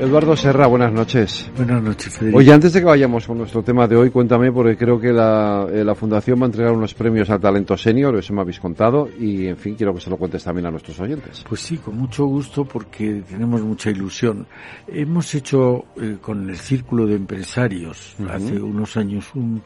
Eduardo Serra, buenas noches. Buenas noches, Federico. Oye, antes de que vayamos con nuestro tema de hoy, cuéntame, porque creo que la, eh, la Fundación va a entregar unos premios al talento senior, eso me habéis contado, y en fin, quiero que se lo cuentes también a nuestros oyentes. Pues sí, con mucho gusto, porque tenemos mucha ilusión. Hemos hecho eh, con el Círculo de Empresarios hace unos años un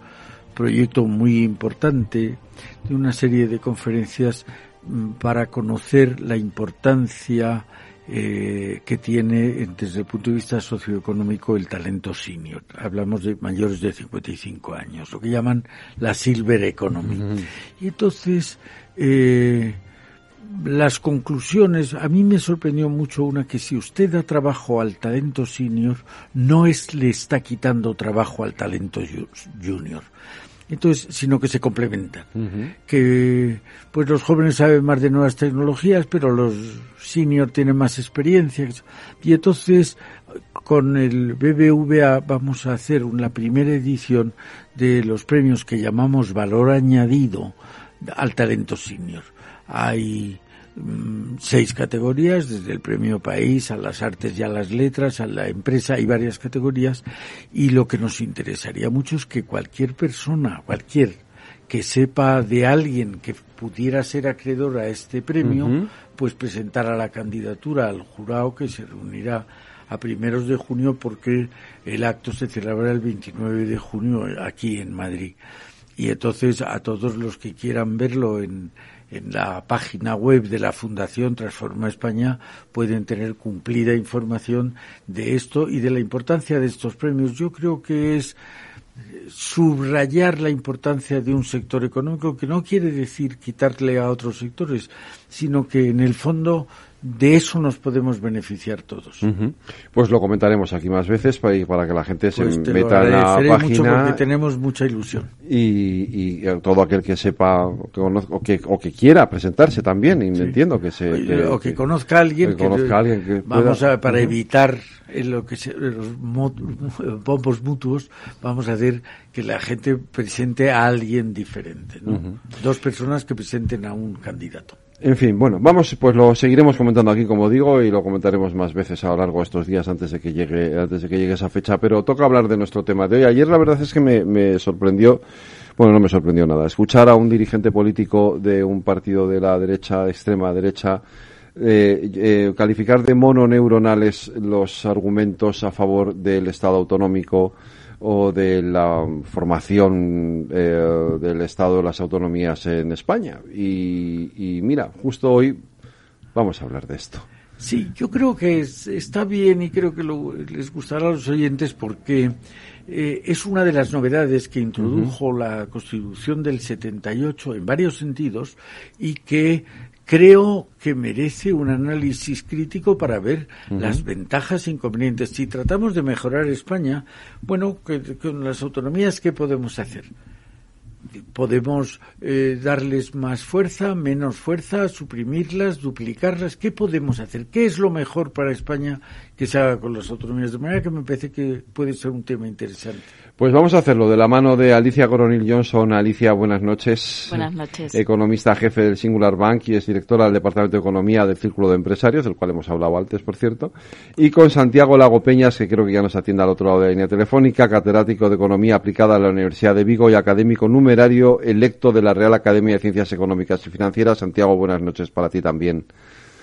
proyecto muy importante de una serie de conferencias mm, para conocer la importancia eh, que tiene desde el punto de vista socioeconómico el talento senior. Hablamos de mayores de 55 años, lo que llaman la silver economy. Y entonces, eh, las conclusiones, a mí me sorprendió mucho una que si usted da trabajo al talento senior, no es le está quitando trabajo al talento junior entonces sino que se complementan. Que pues los jóvenes saben más de nuevas tecnologías pero los senior tienen más experiencia. Y entonces con el BBVA vamos a hacer una primera edición de los premios que llamamos valor añadido al talento senior. Hay seis categorías, desde el premio país a las artes y a las letras, a la empresa, hay varias categorías, y lo que nos interesaría mucho es que cualquier persona, cualquier que sepa de alguien que pudiera ser acreedor a este premio, pues presentara la candidatura al jurado que se reunirá a primeros de junio porque el acto se celebrará el 29 de junio aquí en Madrid. Y entonces a todos los que quieran verlo en, en la página web de la Fundación Transforma España pueden tener cumplida información de esto y de la importancia de estos premios. Yo creo que es subrayar la importancia de un sector económico que no quiere decir quitarle a otros sectores, sino que en el fondo de eso nos podemos beneficiar todos. Pues lo comentaremos aquí más veces para, para que la gente se pues meta en la página. mucho porque tenemos mucha ilusión. Y, y todo aquel que sepa que o, que, o que quiera presentarse también, y entiendo que se... o que, conozca a alguien que, conozca a alguien que vamos a, para evitar lo que se, los bombos mutuos, vamos a hacer que la gente presente a alguien diferente, ¿no? Dos personas que presenten a un candidato. En fin, bueno, vamos, pues lo seguiremos comentando aquí, como digo, y lo comentaremos más veces a lo largo de estos días antes de que llegue, antes de que llegue esa fecha. Pero toca hablar de nuestro tema de hoy. Ayer la verdad es que me, me sorprendió, bueno, no me sorprendió nada, escuchar a un dirigente político de un partido de la derecha, extrema derecha, eh, eh, calificar de mononeuronales los argumentos a favor del Estado autonómico o de la formación eh, del Estado de las autonomías en España. Y, mira, justo hoy vamos a hablar de esto. Sí, yo creo que está bien y creo que les gustará a los oyentes porque eh, es una de las novedades que introdujo la Constitución del 78 en varios sentidos y que creo que merece un análisis crítico para ver las ventajas e inconvenientes. Si tratamos de mejorar España, bueno, con las autonomías, ¿qué podemos hacer? podemos eh, darles más fuerza, menos fuerza, suprimirlas, duplicarlas. ¿Qué podemos hacer? ¿Qué es lo mejor para España que se haga con las autonomías? De manera que me parece que puede ser un tema interesante. Pues vamos a hacerlo de la mano de Alicia Coronil Johnson. Alicia, buenas noches. Buenas noches. Economista jefe del Singular Bank y es directora del Departamento de Economía del Círculo de Empresarios, del cual hemos hablado antes, por cierto. Y con Santiago Lago Peñas, que creo que ya nos atiende al otro lado de la línea telefónica, catedrático de Economía aplicada a la Universidad de Vigo y académico numerario electo de la Real Academia de Ciencias Económicas y Financieras. Santiago, buenas noches para ti también.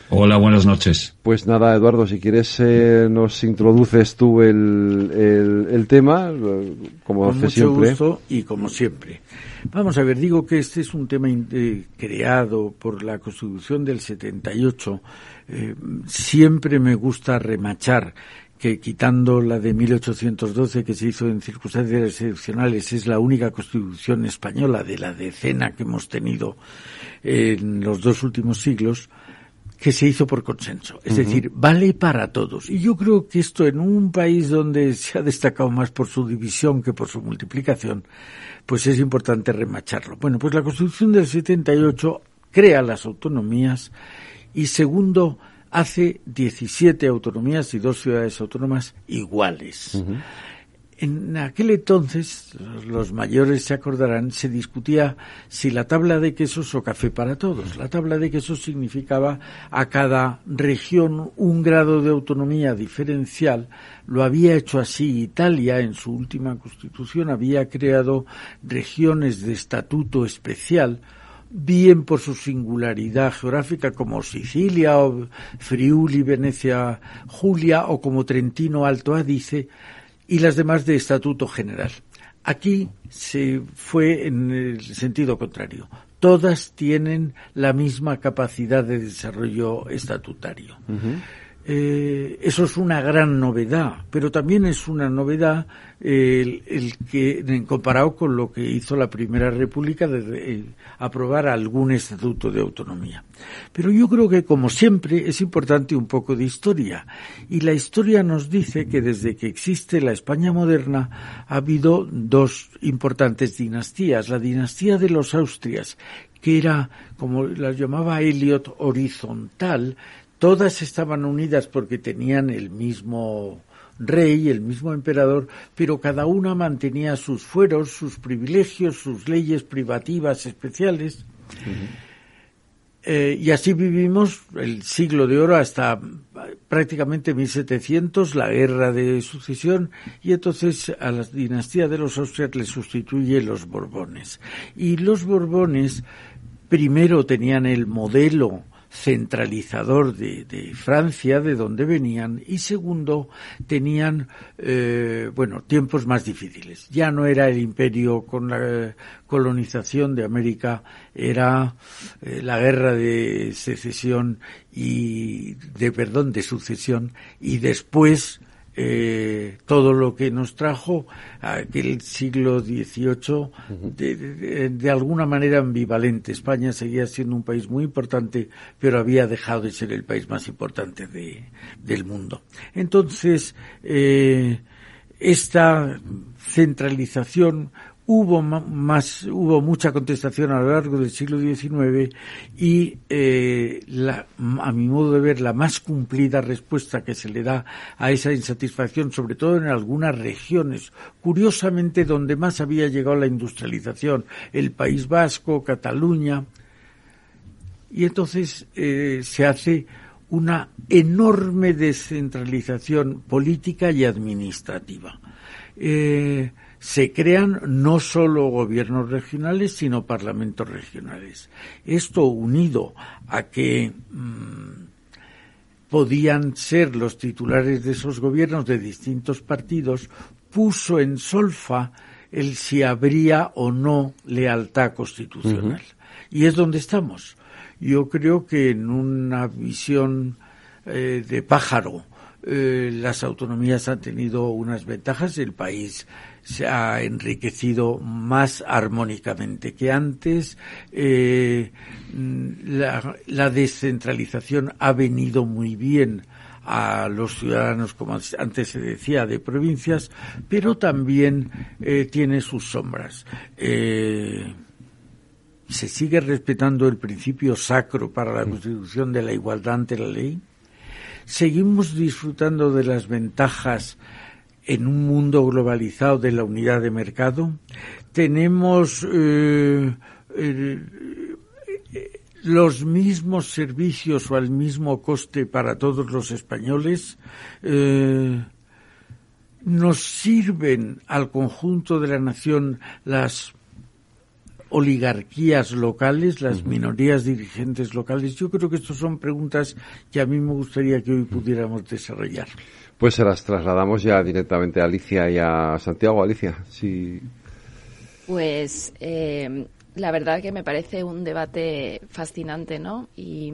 Hola, buenas noches. Pues nada, Eduardo, si quieres eh, nos introduces tú el, el, tema, como Con mucho siempre. gusto y como siempre. Vamos a ver, digo que este es un tema eh, creado por la Constitución del 78. Eh, siempre me gusta remachar que quitando la de 1812 que se hizo en circunstancias excepcionales es la única constitución española de la decena que hemos tenido en los dos últimos siglos, que se hizo por consenso. Es decir, vale para todos. Y yo creo que esto en un país donde se ha destacado más por su división que por su multiplicación, pues es importante remacharlo. Bueno, pues la Constitución del 78 crea las autonomías y segundo, hace 17 autonomías y dos ciudades autónomas iguales. En aquel entonces, los mayores se acordarán, se discutía si la tabla de quesos o café para todos. La tabla de quesos significaba a cada región un grado de autonomía diferencial. Lo había hecho así Italia en su última constitución, había creado regiones de estatuto especial bien por su singularidad geográfica como Sicilia o Friuli, Venecia, Julia o como Trentino Alto Adige, y las demás de estatuto general. Aquí se fue en el sentido contrario. Todas tienen la misma capacidad de desarrollo estatutario. Eh, eso es una gran novedad, pero también es una novedad el, que, en comparado con lo que hizo la Primera República de eh, aprobar algún estatuto de autonomía. Pero yo creo que, como siempre, es importante un poco de historia. Y la historia nos dice que desde que existe la España moderna ha habido dos importantes dinastías. La dinastía de los Austrias, que era, como la llamaba Eliot, horizontal, todas estaban unidas porque tenían el mismo rey, el mismo emperador, pero cada una mantenía sus fueros, sus privilegios, sus leyes privativas especiales. Eh, y así vivimos el siglo de oro hasta prácticamente 1700, la guerra de sucesión, y entonces a la dinastía de los Austrias le sustituye los Borbones. Y los Borbones primero tenían el modelo centralizador de, de, Francia, de donde venían, y segundo, tenían, eh, bueno, tiempos más difíciles. Ya no era el imperio con la colonización de América, era eh, la guerra de secesión y, de perdón, de sucesión, y después eh, todo lo que nos trajo aquel siglo XVIII de, de, alguna manera ambivalente. España seguía siendo un país muy importante, pero había dejado de ser el país más importante de, del mundo. Entonces, eh, esta centralización hubo más hubo mucha contestación a lo largo del siglo XIX y eh, la, a mi modo de ver la más cumplida respuesta que se le da a esa insatisfacción sobre todo en algunas regiones curiosamente donde más había llegado la industrialización el País Vasco Cataluña y entonces eh, se hace una enorme descentralización política y administrativa. Eh, se crean no solo gobiernos regionales, sino parlamentos regionales. Esto unido a que mmm, podían ser los titulares de esos gobiernos de distintos partidos, puso en solfa el si habría o no lealtad constitucional. Uh -huh. Y es donde estamos. Yo creo que en una visión eh, de pájaro, eh, las autonomías han tenido unas ventajas. El país se ha enriquecido más armónicamente que antes. Eh, la, la, descentralización ha venido muy bien a los ciudadanos, como antes se decía, de provincias, pero también eh, tiene sus sombras. Se sigue respetando el principio sacro para la constitución de la igualdad ante la ley. Seguimos disfrutando de las ventajas en un mundo globalizado de la unidad de mercado. Tenemos eh, eh, los mismos servicios o al mismo coste para todos los españoles. Eh, nos sirven al conjunto de la nación las oligarquías locales, las uh -huh. minorías dirigentes locales. Yo creo que estas son preguntas que a mí me gustaría que hoy pudiéramos desarrollar. Pues se las trasladamos ya directamente a Alicia y a Santiago. Alicia, sí. Pues eh, la verdad que me parece un debate fascinante, ¿no? Y,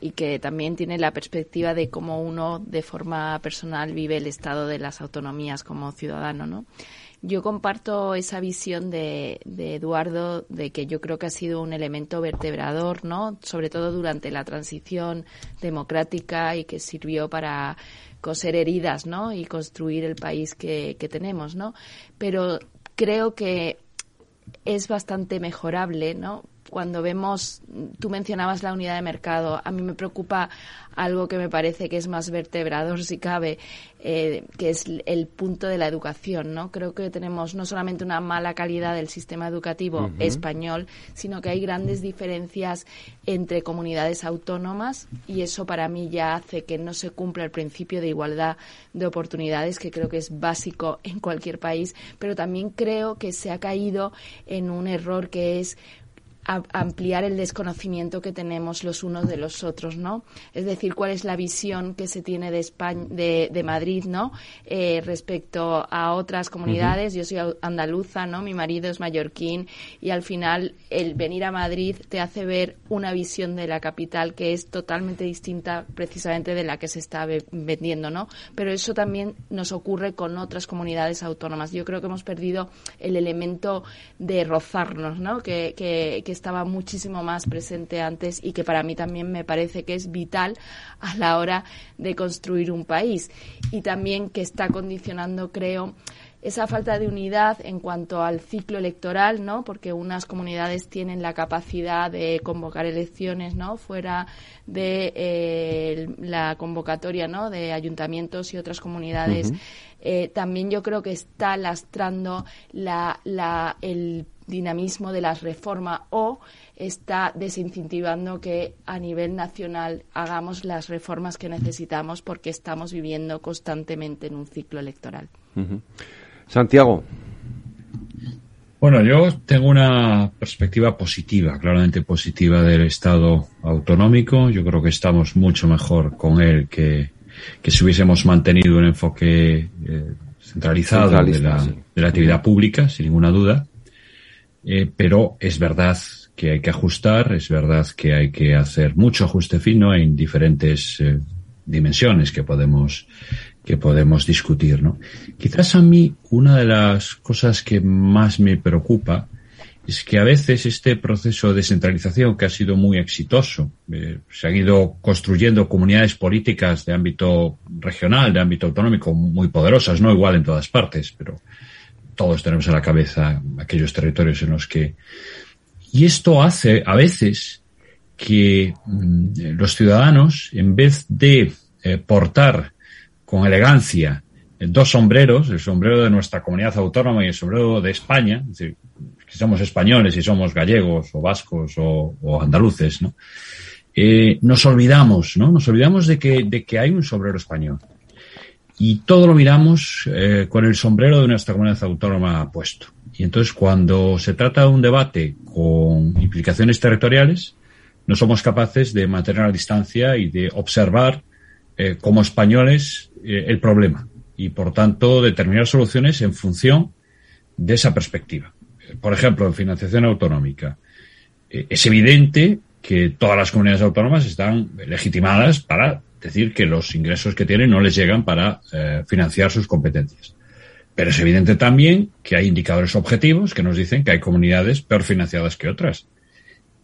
y, que también tiene la perspectiva de cómo uno de forma personal vive el estado de las autonomías como ciudadano, ¿no? Yo comparto esa visión de, Eduardo de que yo creo que ha sido un elemento vertebrador, ¿no? Sobre todo durante la transición democrática y que sirvió para coser heridas, ¿no? Y construir el país que, que tenemos, ¿no? Pero creo que es bastante mejorable, ¿no? Cuando vemos, tú mencionabas la unidad de mercado, a mí me preocupa algo que me parece que es más vertebrador, si cabe, eh, que es el punto de la educación, ¿no? Creo que tenemos no solamente una mala calidad del sistema educativo español, sino que hay grandes diferencias entre comunidades autónomas y eso para mí ya hace que no se cumpla el principio de igualdad de oportunidades, que creo que es básico en cualquier país, pero también creo que se ha caído en un error que es ampliar el desconocimiento que tenemos los unos de los otros, ¿no? Es decir, cuál es la visión que se tiene de España, de, Madrid, ¿no? Eh, respecto a otras comunidades. Yo soy andaluza, ¿no? Mi marido es mallorquín y al final el venir a Madrid te hace ver una visión de la capital que es totalmente distinta precisamente de la que se está vendiendo, ¿no? Pero eso también nos ocurre con otras comunidades autónomas. Yo creo que hemos perdido el elemento de rozarnos, ¿no? Que, que, que estaba muchísimo más presente antes y que para mí también me parece que es vital a la hora de construir un país y también que está condicionando, creo, esa falta de unidad en cuanto al ciclo electoral, ¿no? Porque unas comunidades tienen la capacidad de convocar elecciones, ¿no? Fuera de eh, la convocatoria, ¿no? De ayuntamientos y otras comunidades. Eh, también yo creo que está lastrando la, la, el dinamismo de las reformas o está desincentivando que a nivel nacional hagamos las reformas que necesitamos porque estamos viviendo constantemente en un ciclo electoral. Santiago. Bueno, yo tengo una perspectiva positiva, claramente positiva del Estado autonómico. Yo creo que estamos mucho mejor con él que, si hubiésemos mantenido un enfoque eh, centralizado de la, de la actividad pública, sin ninguna duda. Eh, pero es verdad que hay que ajustar, es verdad que hay que hacer mucho ajuste fino en diferentes eh, dimensiones que podemos que podemos discutir, ¿no? Quizás a mí una de las cosas que más me preocupa es que a veces este proceso de descentralización que ha sido muy exitoso, eh, se han ido construyendo comunidades políticas de ámbito regional, de ámbito autonómico muy poderosas, no igual en todas partes, pero todos tenemos en la cabeza aquellos territorios en los que... Y esto hace a veces que mm, los ciudadanos, en vez de eh, portar con elegancia dos sombreros, el sombrero de nuestra comunidad autónoma y el sombrero de España, es decir, que somos españoles y somos gallegos o vascos o, andaluces, ¿no? Eh, nos olvidamos, ¿no? Nos olvidamos de que, de que hay un sombrero español y todo lo miramos eh, con el sombrero de nuestra comunidad autónoma puesto. Y entonces cuando se trata de un debate con implicaciones territoriales, no somos capaces de mantener la distancia y de observar eh, como españoles eh, el problema y por tanto determinar soluciones en función de esa perspectiva. Por ejemplo, en financiación autonómica. es evidente que todas las comunidades autónomas están legitimadas para decir que los ingresos que tienen no les llegan para eh, financiar sus competencias. Pero es evidente también que hay indicadores objetivos que nos dicen que hay comunidades peor financiadas que otras.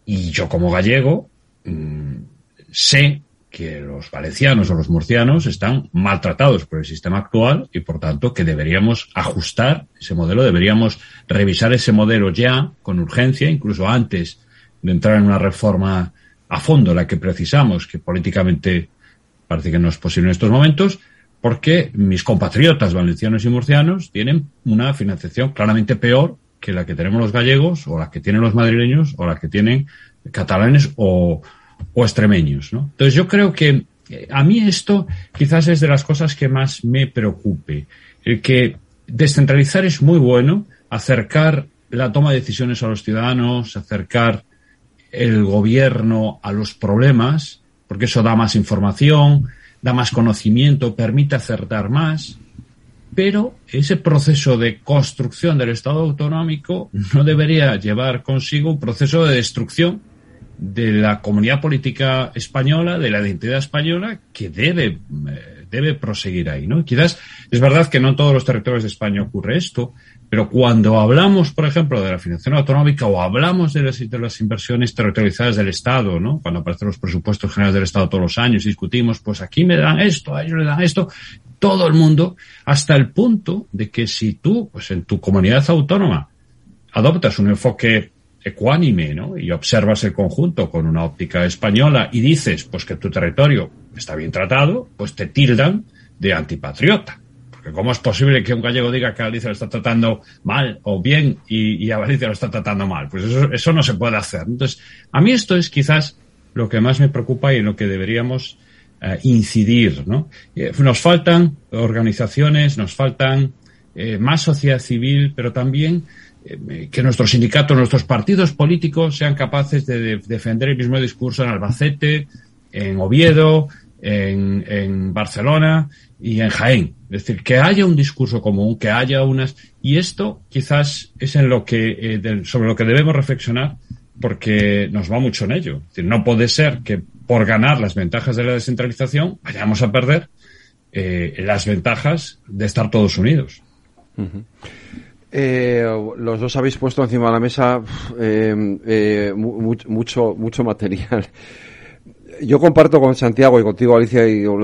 Y yo como gallego mm, sé que los valencianos o los murcianos están maltratados por el sistema actual y por tanto que deberíamos ajustar ese modelo, deberíamos revisar ese modelo ya con urgencia, incluso antes de entrar en una reforma a fondo, la que precisamos, que políticamente Parece que no es posible en estos momentos porque mis compatriotas valencianos y murcianos tienen una financiación claramente peor que la que tenemos los gallegos o la que tienen los madrileños o la que tienen catalanes o, extremeños. ¿no? Entonces yo creo que eh, a mí esto quizás es de las cosas que más me preocupe. El que descentralizar es muy bueno, acercar la toma de decisiones a los ciudadanos, acercar el gobierno a los problemas, porque eso da más información, da más conocimiento, permite acertar más, pero ese proceso de construcción del Estado autonómico no debería llevar consigo un proceso de destrucción de la comunidad política española, de la identidad española, que debe, eh, debe proseguir ahí, ¿no? Quizás es verdad que no en todos los territorios de España ocurre esto, Pero cuando hablamos, por ejemplo, de la financiación autonómica o hablamos de las, de las inversiones territorializadas del Estado, ¿no? Cuando aparecen los presupuestos generales del Estado todos los años, discutimos, pues aquí me dan esto, a ellos le dan esto, todo el mundo, hasta el punto de que si tú, pues en tu comunidad autónoma, adoptas un enfoque ecuánime, ¿no? Y observas el conjunto con una óptica española y dices, pues que tu territorio está bien tratado, pues te tildan de antipatriota. Porque ¿cómo es posible que un gallego diga que a lo está tratando mal o bien y, a Galicia lo está tratando mal? Pues eso, eso no se puede hacer. Entonces, a mí esto es quizás lo que más me preocupa y en lo que deberíamos eh, incidir, ¿no? Eh, nos faltan organizaciones, nos faltan eh, más sociedad civil, pero también que nuestros sindicatos, nuestros partidos políticos sean capaces de, defender el mismo discurso en Albacete, en Oviedo, en, Barcelona y en Jaén. Es decir, que haya un discurso común, que haya unas... Y esto quizás es en lo que, eh, sobre lo que debemos reflexionar porque nos va mucho en ello. No puede ser que por ganar las ventajas de la descentralización vayamos a perder eh, las ventajas de estar todos unidos. Eh, los dos habéis puesto encima de la mesa eh, mucho, mucho material. Yo comparto con Santiago y contigo, Alicia, y yo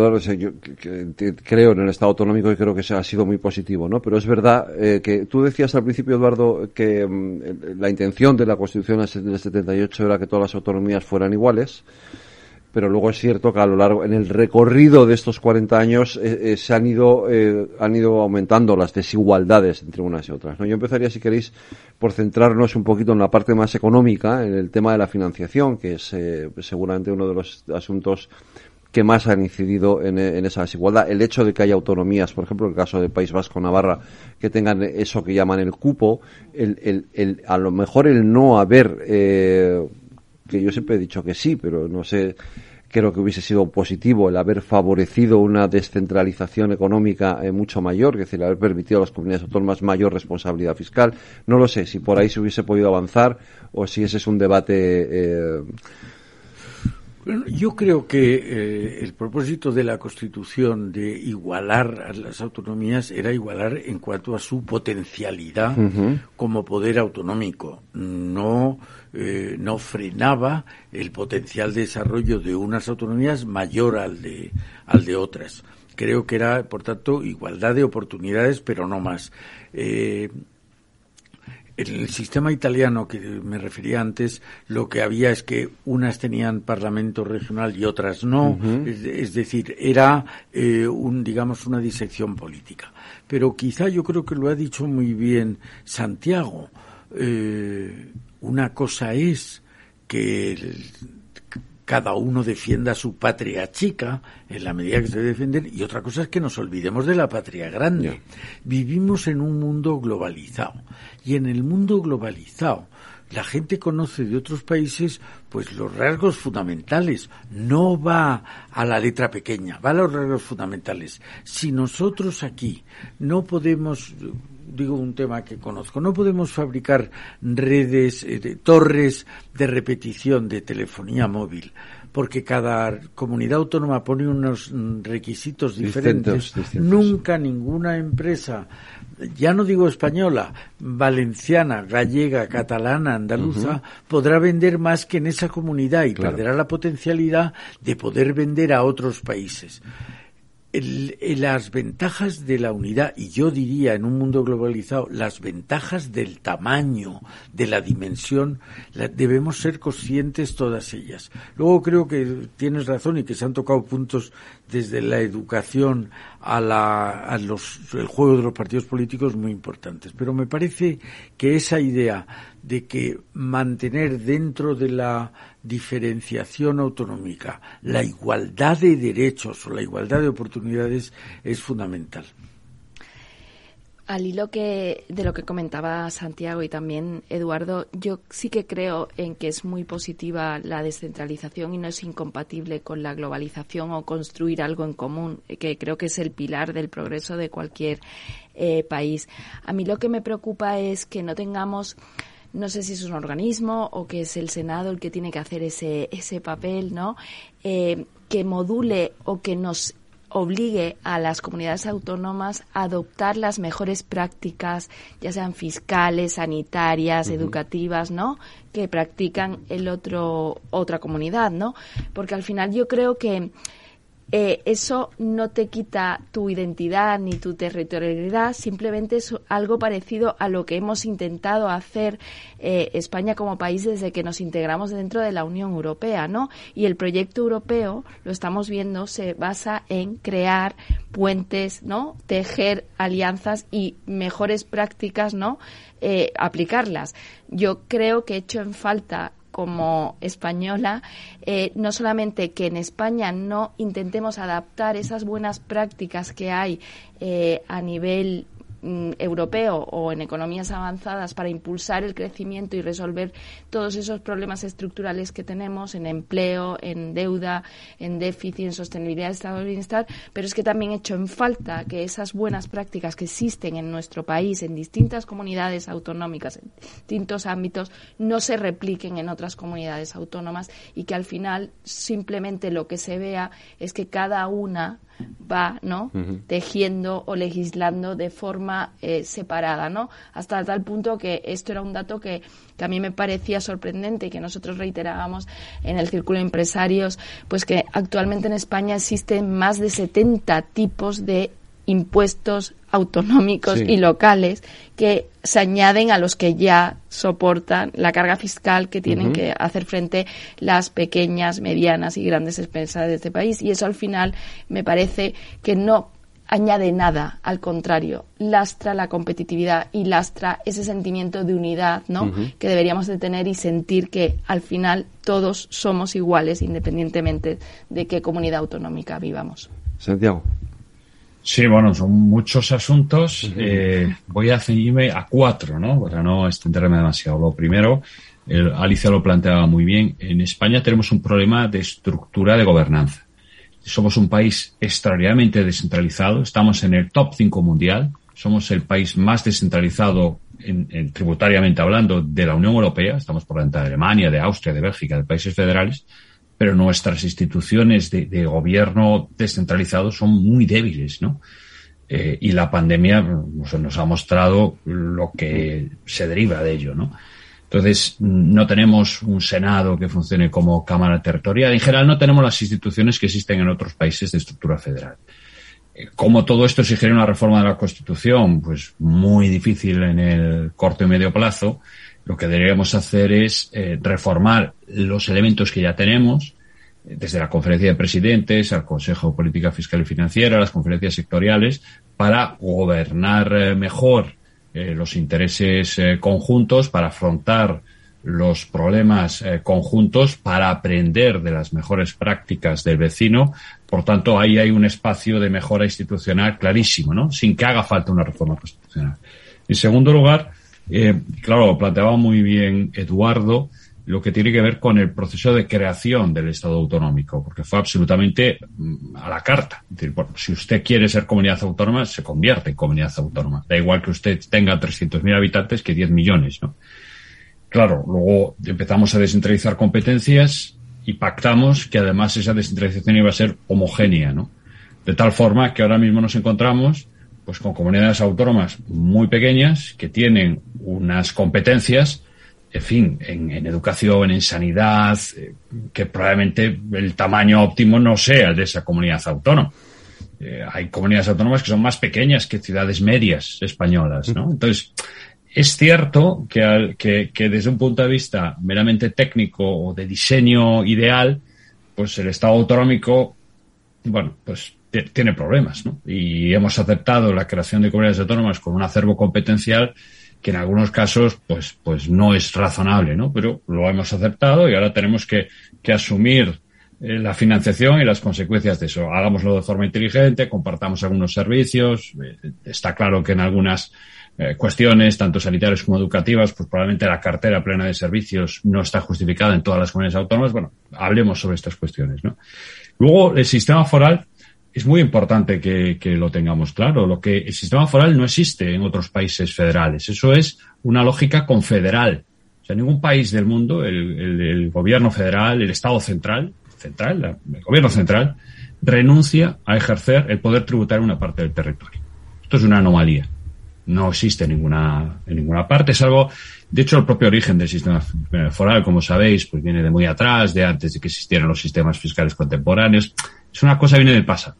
creo en el Estado autonómico y creo que se ha sido muy positivo, ¿no? Pero es verdad que tú decías al principio, Eduardo, que mm, la intención de la Constitución del 78 era que todas las autonomías fueran iguales pero luego es cierto que a lo largo, en el recorrido de estos 40 años, eh, eh, se han ido, eh, han ido aumentando las desigualdades entre unas y otras. Yo empezaría, si queréis, por centrarnos un poquito en la parte más económica, en el tema de la financiación, que es seguramente uno de los asuntos que más han incidido en, esa desigualdad. El hecho de que haya autonomías, por ejemplo, en el caso de País Vasco, Navarra, que tengan eso que llaman el cupo, el, el, el a lo mejor el no haber que yo siempre he dicho que sí, pero no sé, creo que hubiese sido positivo el haber favorecido una descentralización económica eh, mucho mayor, es decir, haber permitido a las comunidades autónomas mayor responsabilidad fiscal. No lo sé si por ahí se hubiese podido avanzar o si ese es un debate. Eh, yo creo que eh, el propósito de la Constitución de igualar a las autonomías era igualar en cuanto a su potencialidad como poder autonómico, no eh, no frenaba el potencial de desarrollo de unas autonomías mayor al de, al de otras. Creo que era, por tanto, igualdad de oportunidades, pero no más. Eh, en el sistema italiano que me refería antes, lo que había es que unas tenían parlamento regional y otras no. es, decir, era eh, un, digamos, una disección política. Pero quizá yo creo que lo ha dicho muy bien Santiago. Eh, una cosa es que cada uno defienda su patria chica en la medida que se debe defender y otra cosa es que nos olvidemos de la patria grande. Vivimos en un mundo globalizado y en el mundo globalizado la gente conoce de otros países pues los rasgos fundamentales, no va a la letra pequeña, va a los rasgos fundamentales. Si nosotros aquí no podemos digo un tema que conozco, no podemos fabricar redes, eh, torres de repetición de telefonía móvil, porque cada comunidad autónoma pone unos requisitos diferentes. Nunca ninguna empresa, ya no digo española, valenciana, gallega, catalana, andaluza, podrá vender más que en esa comunidad y perderá la potencialidad de poder vender a otros países el, las ventajas de la unidad, y yo diría en un mundo globalizado, las ventajas del tamaño, de la dimensión, debemos ser conscientes todas ellas. Luego creo que tienes razón y que se han tocado puntos desde la educación a, la, a los, el juego de los partidos políticos muy importantes. Pero me parece que esa idea de que mantener dentro de la diferenciación autonómica la igualdad de derechos o la igualdad de oportunidades es fundamental. Al hilo que, de lo que comentaba Santiago y también Eduardo, yo sí que creo en que es muy positiva la descentralización y no es incompatible con la globalización o construir algo en común, que creo que es el pilar del progreso de cualquier eh, país. A mí lo que me preocupa es que no tengamos no sé si es un organismo o que es el Senado el que tiene que hacer ese, ese papel, ¿no? Eh, que module o que nos obligue a las comunidades autónomas a adoptar las mejores prácticas, ya sean fiscales, sanitarias, educativas, ¿no? Que practican el otro otra comunidad, ¿no? Porque al final yo creo que eh, eso no te quita tu identidad ni tu territorialidad, simplemente es algo parecido a lo que hemos intentado hacer eh, España como país desde que nos integramos dentro de la Unión Europea, ¿no? Y el proyecto europeo, lo estamos viendo, se basa en crear puentes, ¿no? Tejer alianzas y mejores prácticas, ¿no? Eh, aplicarlas. Yo creo que he hecho en falta como española, eh, no solamente que en España no intentemos adaptar esas buenas prácticas que hay eh, a nivel Mm, europeo o en economías avanzadas para impulsar el crecimiento y resolver todos esos problemas estructurales que tenemos en empleo, en deuda, en déficit, en sostenibilidad del estado de bienestar, pero es que también he hecho en falta que esas buenas prácticas que existen en nuestro país, en distintas comunidades autonómicas, en distintos ámbitos, no se repliquen en otras comunidades autónomas y que al final simplemente lo que se vea es que cada una va, ¿no? Tejiendo o legislando de forma eh, separada, ¿no? Hasta tal punto que esto era un dato que, que a mí me parecía sorprendente y que nosotros reiterábamos en el círculo de empresarios, pues que actualmente en España existen más de 70 tipos de impuestos autonómicos y locales que se añaden a los que ya soportan la carga fiscal que tienen que hacer frente las pequeñas, medianas y grandes empresas de este país. Y eso al final me parece que no añade nada, al contrario, lastra la competitividad y lastra ese sentimiento de unidad, ¿no? Que deberíamos de tener y sentir que al final todos somos iguales independientemente de qué comunidad autonómica vivamos. Santiago. Sí, bueno, son muchos asuntos. Eh, voy a ceñirme a cuatro, ¿no? Para no extenderme demasiado. Lo primero, Alicia lo planteaba muy bien. En España tenemos un problema de estructura de gobernanza. Somos un país extraordinariamente descentralizado. Estamos en el top 5 mundial. Somos el país más descentralizado en, tributariamente hablando de la Unión Europea. Estamos por delante de Alemania, de Austria, de Bélgica, de países federales pero nuestras instituciones de, gobierno descentralizado son muy débiles, ¿no? Eh, y la pandemia nos, ha mostrado lo que se deriva de ello, ¿no? Entonces, no tenemos un Senado que funcione como Cámara Territorial. En general, no tenemos las instituciones que existen en otros países de estructura federal. Eh, ¿Cómo todo esto exigiría una reforma de la Constitución? Pues muy difícil en el corto y medio plazo lo que deberíamos hacer es eh, reformar los elementos que ya tenemos, eh, desde la conferencia de presidentes al Consejo de Política Fiscal y Financiera, las conferencias sectoriales, para gobernar eh, mejor los intereses conjuntos, para afrontar los problemas conjuntos, para aprender de las mejores prácticas del vecino. Por tanto, ahí hay un espacio de mejora institucional clarísimo, ¿no? Sin que haga falta una reforma constitucional. En segundo lugar, eh, claro, planteaba muy bien Eduardo lo que tiene que ver con el proceso de creación del Estado autonómico, porque fue absolutamente mm, a la carta. Si usted quiere ser comunidad autónoma, se convierte en comunidad autónoma. Da igual que usted tenga 300.000 habitantes que 10 millones, ¿no? Claro, luego empezamos a descentralizar competencias y pactamos que además esa descentralización iba a ser homogénea, ¿no? De tal forma que ahora mismo nos encontramos pues con comunidades autónomas muy pequeñas que tienen unas competencias, en fin, en, educación, en sanidad, eh, que probablemente el tamaño óptimo no sea el de esa comunidad autónoma. Eh, hay comunidades autónomas que son más pequeñas que ciudades medias españolas, ¿no? Entonces, es cierto que, que, que desde un punto de vista meramente técnico o de diseño ideal, pues el Estado autonómico, bueno, pues tiene problemas, ¿no? Y hemos aceptado la creación de comunidades autónomas con un acervo competencial que en algunos casos, pues, pues no es razonable, ¿no? Pero lo hemos aceptado y ahora tenemos que, que asumir eh, la financiación y las consecuencias de eso. Hagámoslo de forma inteligente, compartamos algunos servicios. Eh, está claro que en algunas eh, cuestiones, tanto sanitarias como educativas, pues probablemente la cartera plena de servicios no está justificada en todas las comunidades autónomas. Bueno, hablemos sobre estas cuestiones, ¿no? Luego, el sistema foral es muy importante que, lo tengamos claro. Lo que el sistema foral no existe en otros países federales. Eso es una lógica confederal. O sea, ningún país del mundo, el, gobierno federal, el Estado central, central, el gobierno central, renuncia a ejercer el poder tributario en una parte del territorio. Esto es una anomalía. No existe en ninguna, en ninguna parte. Es algo, de hecho, el propio origen del sistema foral, como sabéis, pues viene de muy atrás, de antes de que existieran los sistemas fiscales contemporáneos. Es una cosa que viene del pasado.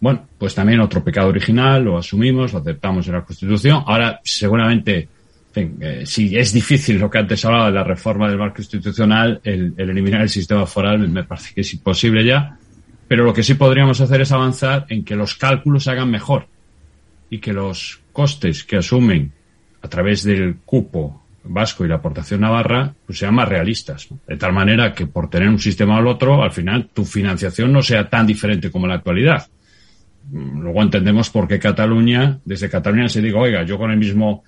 Bueno, pues también otro pecado original, lo asumimos, lo aceptamos en la Constitución. Ahora, seguramente, eh, si es difícil lo que antes hablaba de la reforma del marco institucional, el, eliminar el sistema foral me parece que es imposible ya. Pero lo que sí podríamos hacer es avanzar en que los cálculos se hagan mejor y que los costes que asumen a través del cupo vasco y la aportación navarra pues sean más realistas. De tal manera que por tener un sistema el otro, al final tu financiación no sea tan diferente como en la actualidad. Mm, luego entendemos por qué Cataluña, desde Cataluña se diga, oiga, yo con el mismo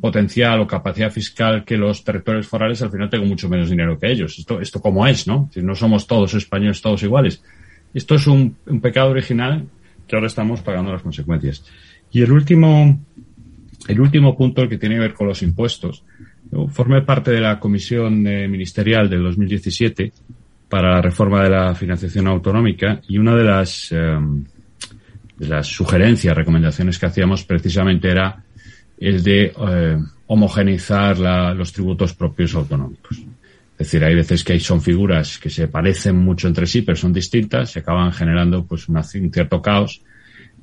potencial o capacidad fiscal que los territorios forales, al final tengo mucho menos dinero que ellos. Esto, esto como es, ¿no? Si no somos todos españoles, todos iguales. Esto es un, pecado original que ahora estamos pagando las consecuencias. Y el último, el último punto, el que tiene que ver con los impuestos. formé parte de la comisión eh, ministerial del 2017 para la reforma de la financiación autonómica y una de las, em, de las sugerencias, recomendaciones que hacíamos precisamente era el de eh, homogeneizar los tributos propios autonómicos. Es decir, hay veces que son figuras que se parecen mucho entre sí, pero son distintas, se acaban generando pues un cierto caos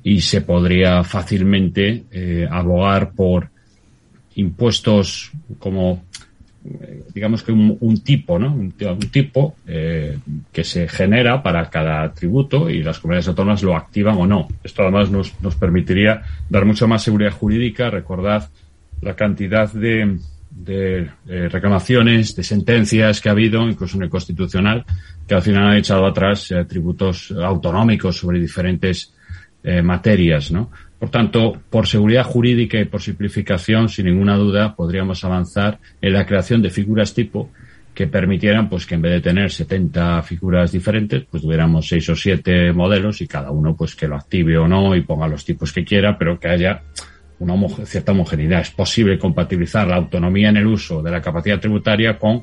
y se podría fácilmente eh, abogar por impuestos como digamos que un, tipo, ¿no? Un, tipo eh, que se genera para cada tributo y las comunidades autónomas lo activan o no. Esto además nos, nos permitiría dar mucha más seguridad jurídica. Recordad la cantidad de, de eh, reclamaciones, de sentencias que ha habido, incluso en el constitucional, que al final han echado atrás tributos autonómicos sobre diferentes materias, ¿no? Por tanto, por seguridad jurídica y por simplificación, sin ninguna duda, podríamos avanzar en la creación de figuras tipo que permitieran pues que en vez de tener 70 figuras diferentes, pues tuviéramos seis o siete modelos y cada uno pues que lo active o no y ponga los tipos que quiera, pero que haya una cierta homogeneidad. Es posible compatibilizar la autonomía en el uso de la capacidad tributaria con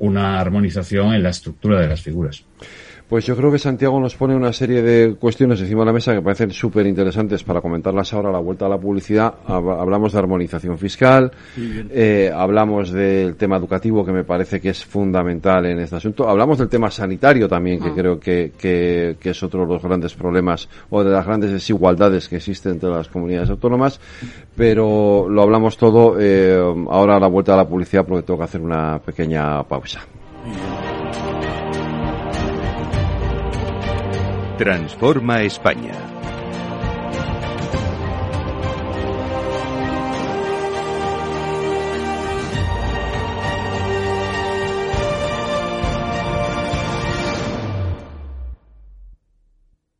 una armonización en la estructura de las figuras. Pues yo creo que Santiago nos pone una serie de cuestiones encima de la mesa que parecen súper interesantes para comentarlas ahora a la vuelta a la publicidad. Hablamos de armonización fiscal, eh, hablamos del tema educativo que me parece que es fundamental en este asunto, hablamos del tema sanitario también que ah. creo que, que, es otro de los grandes problemas o de las grandes desigualdades que existen entre las comunidades autónomas, pero lo hablamos todo eh, ahora a la vuelta a la publicidad porque tengo que hacer una pequeña pausa. Transforma España.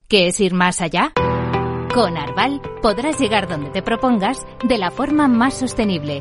¿Qué es ir más allá? Con Arval podrás llegar donde te propongas de la forma más sostenible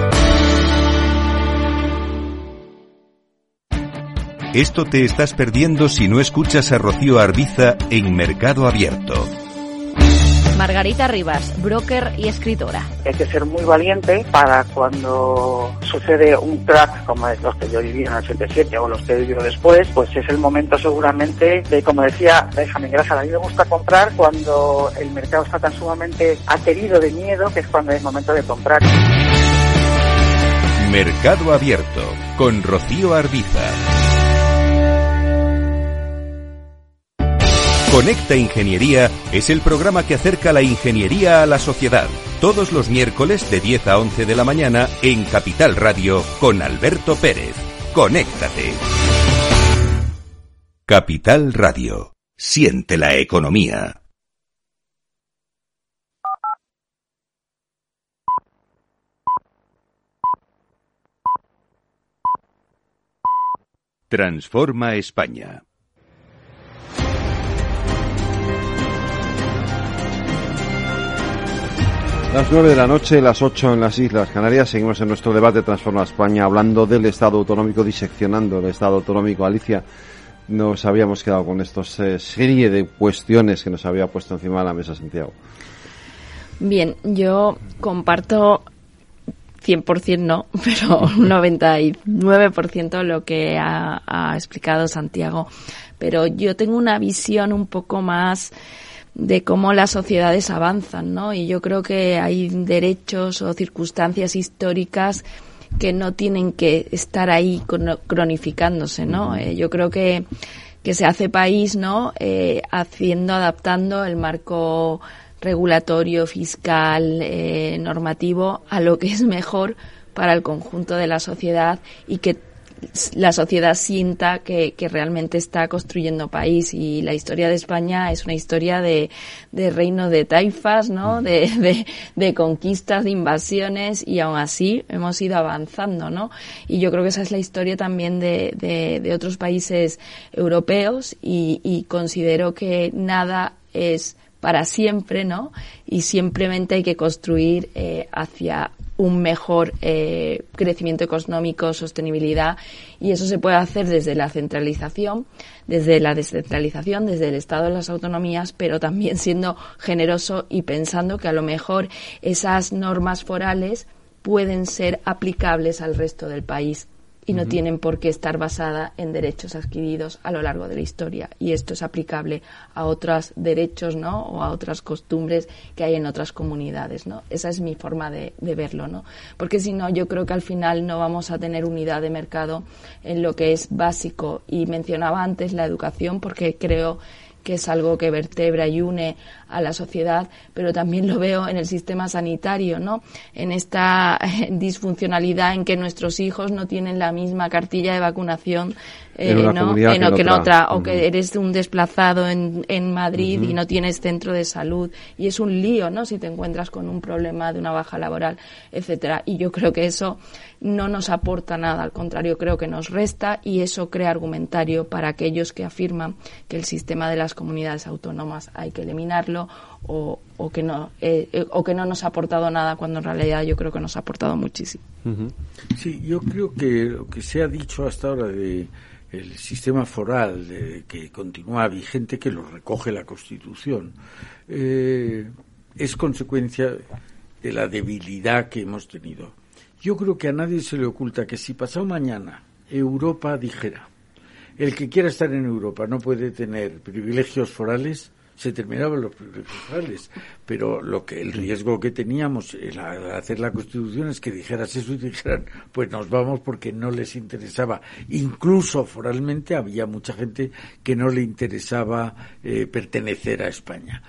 Esto te estás perdiendo si no escuchas a Rocío Arbiza en Mercado Abierto. Margarita Rivas, broker y escritora. Hay que ser muy valiente para cuando sucede un crack como los que yo viví en el 87 o los que he vivido después, pues es el momento seguramente de, como decía Benjamin Graham, a mí me gusta comprar cuando el mercado está tan sumamente aterido de miedo que es cuando es momento de comprar. Mercado Abierto con Rocío Arbiza. Conecta Ingeniería es el programa que acerca la ingeniería a la sociedad. Todos los miércoles de 10 a 11 de la mañana en Capital Radio con Alberto Pérez. Conéctate. Capital Radio. Siente la economía. Transforma España. Las nueve de la noche, las ocho en las Islas Canarias, seguimos en nuestro debate Transforma España hablando del Estado autonómico, diseccionando el Estado autonómico. Alicia, nos habíamos quedado con esta serie de cuestiones que nos había puesto encima de la mesa Santiago. Bien, yo comparto 100% no, pero un 99% lo que ha explicado Santiago. Pero yo tengo una visión un poco más de cómo las sociedades avanzan, ¿no? Y yo creo que hay derechos o circunstancias históricas que no tienen que estar ahí cronificándose, ¿no? Eh, yo creo que, que se hace país, ¿no? Eh, haciendo, adaptando el marco regulatorio, fiscal, eh, normativo a lo que es mejor para el conjunto de la sociedad y que la sociedad sienta que, que, realmente está construyendo país y la historia de España es una historia de, de reino de taifas, ¿no? De, de, de, conquistas, de invasiones y aún así hemos ido avanzando, ¿no? Y yo creo que esa es la historia también de, de, otros países europeos y, y considero que nada es para siempre, ¿no? Y simplemente hay que construir eh, hacia un mejor eh, crecimiento económico, sostenibilidad, y eso se puede hacer desde la centralización, desde la descentralización, desde el Estado de las autonomías, pero también siendo generoso y pensando que a lo mejor esas normas forales pueden ser aplicables al resto del país y no tienen por qué estar basada en derechos adquiridos a lo largo de la historia. Y esto es aplicable a otros derechos, ¿no? O a otras costumbres que hay en otras comunidades, ¿no? Esa es mi forma de, de verlo, ¿no? Porque si no, yo creo que al final no vamos a tener unidad de mercado en lo que es básico. Y mencionaba antes la educación porque creo que es algo que vertebra y une a la sociedad, pero también lo veo en el sistema sanitario, ¿no? En esta disfuncionalidad en que nuestros hijos no tienen la misma cartilla de vacunación eh, ¿no? que, en otra, o que eres un desplazado en, en Madrid y no tienes centro de salud y es un lío, ¿no? Si te encuentras con un problema de una baja laboral, etcétera. Y yo creo que eso no nos aporta nada, al contrario, creo que nos resta y eso crea argumentario para aquellos que afirman que el sistema de las comunidades autónomas hay que eliminarlo o, o que no eh, eh, o que no nos ha aportado nada cuando en realidad yo creo que nos ha aportado muchísimo. Sí, yo creo que lo que se ha dicho hasta ahora de el sistema foral que continúa vigente, que lo recoge la Constitución, eh, es consecuencia de la debilidad que hemos tenido. Yo creo que a nadie se le oculta que si pasado mañana Europa dijera, el que quiera estar en Europa no puede tener privilegios forales, se terminaban los privilegios pero lo que el riesgo que teníamos al hacer la Constitución es que dijeras eso y dijeran, pues nos vamos porque no les interesaba. Incluso foralmente había mucha gente que no le interesaba eh, pertenecer a España.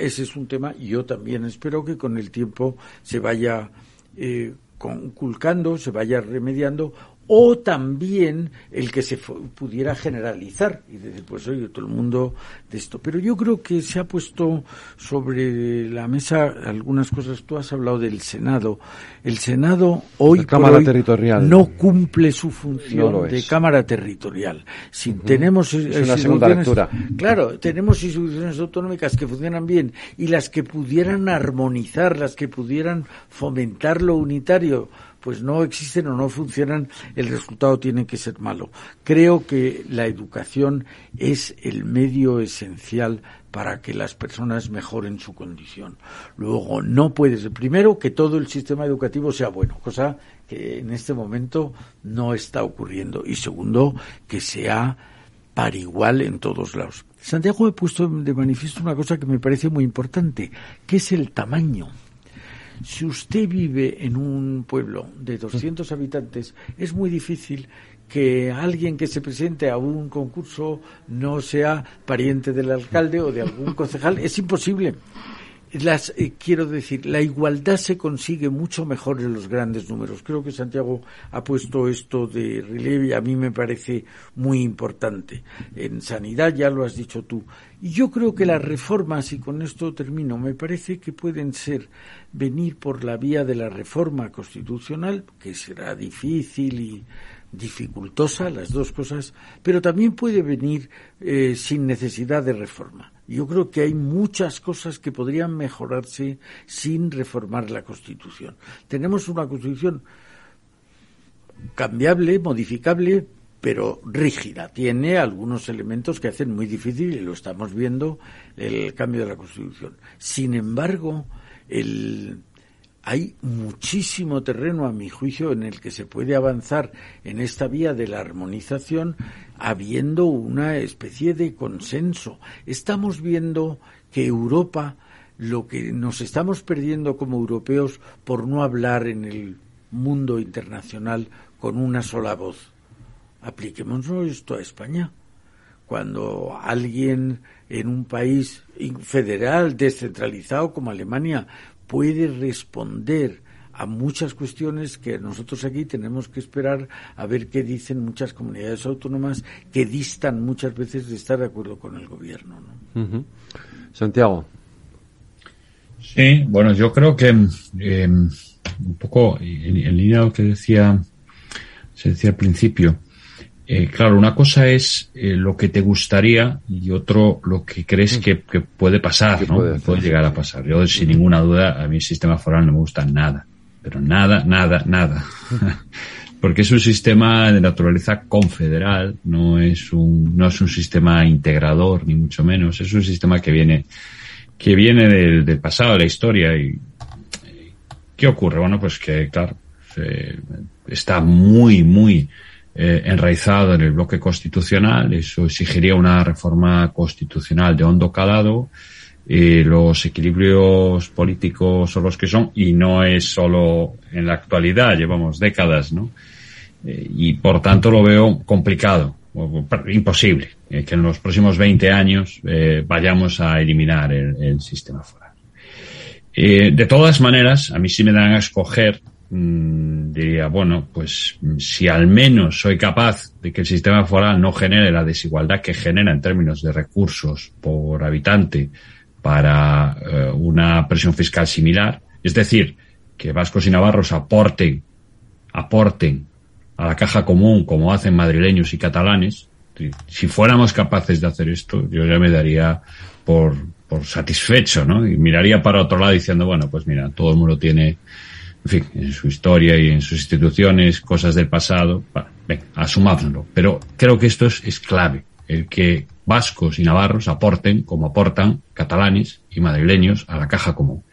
Ese es un tema y yo también espero que con el tiempo se vaya eh, conculcando, se vaya remediando o también el que se pudiera generalizar y decir, pues oye, todo el mundo de esto. Pero yo creo que se ha puesto sobre la mesa algunas cosas. Tú has hablado del Senado. El Senado hoy, Cámara territorial. no cumple su función de Cámara Territorial. Si tenemos es segunda lectura. Claro, tenemos instituciones autonómicas que funcionan bien y las que pudieran armonizar, las que pudieran fomentar lo unitario pues no existen o no funcionan, el resultado tiene que ser malo. Creo que la educación es el medio esencial para que las personas mejoren su condición. Luego, no puede ser, primero, que todo el sistema educativo sea bueno, cosa que en este momento no está ocurriendo. Y segundo, que sea par igual en todos lados. Santiago ha puesto de manifiesto una cosa que me parece muy importante, que es el tamaño. Si usted vive en un pueblo de 200 habitantes, es muy difícil que alguien que se presente a un concurso no sea pariente del alcalde o de algún concejal. Es imposible. Las, eh, quiero decir, la igualdad se consigue mucho mejor en los grandes números. Creo que Santiago ha puesto esto de relieve y a mí me parece muy importante. En sanidad ya lo has dicho tú. Y yo creo que las reformas, y con esto termino, me parece que pueden ser venir por la vía de la reforma constitucional, que será difícil y dificultosa, las dos cosas, pero también puede venir eh, sin necesidad de reforma. Yo creo que hay muchas cosas que podrían mejorarse sin reformar la Constitución. Tenemos una Constitución cambiable, modificable, pero rígida. Tiene algunos elementos que hacen muy difícil, y lo estamos viendo, el cambio de la Constitución. Sin embargo, el, hay muchísimo terreno, a mi juicio, en el que se puede avanzar en esta vía de la armonización, habiendo una especie de consenso. Estamos viendo que Europa, lo que nos estamos perdiendo como europeos por no hablar en el mundo internacional con una sola voz. Apliquémonos esto a España. Cuando alguien en un país federal descentralizado como Alemania puede responder a muchas cuestiones que nosotros aquí tenemos que esperar a ver qué dicen muchas comunidades autónomas que distan muchas veces de estar de acuerdo con el gobierno. Santiago. Sí, bueno, yo creo que em, un poco en, en, línea lo que decía se decía al principio, eh, claro, una cosa es eh, lo que te gustaría y otro lo que crees que, puede pasar, ¿no? Puede, llegar a pasar. Yo, sin ninguna duda, a mí el sistema foral no me gusta nada. Pero nada, nada, nada. Porque es un sistema de naturaleza confederal, no es un, no es un sistema integrador, ni mucho menos. Es un sistema que viene, que viene del, pasado, de la historia. Y, ¿qué ocurre? Bueno, pues que, claro, está muy, muy, eh, enraizado en el bloque constitucional, eso exigiría una reforma constitucional de hondo calado, eh, los equilibrios políticos son los que son y no es solo en la actualidad, llevamos décadas, ¿no? Eh, y por tanto lo veo complicado, imposible, que en los próximos 20 años vayamos a eliminar el, el sistema foral. de todas maneras, a mí sí me dan a escoger Mm, diría, bueno, pues si al menos soy capaz de que el sistema foral no genere la desigualdad que genera en términos de recursos por habitante para eh, una presión fiscal similar, es decir, que vascos y navarros aporten, aporten a la caja común como hacen madrileños y catalanes, si fuéramos capaces de hacer esto, yo ya me daría por, por satisfecho, ¿no? Y miraría para otro lado diciendo, bueno, pues mira, todo el mundo tiene en fin, en su historia y en sus instituciones, cosas del pasado, venga, asumámoslo. Pero creo que esto es, es clave, el que vascos y navarros aporten, como aportan catalanes y madrileños, a la caja común.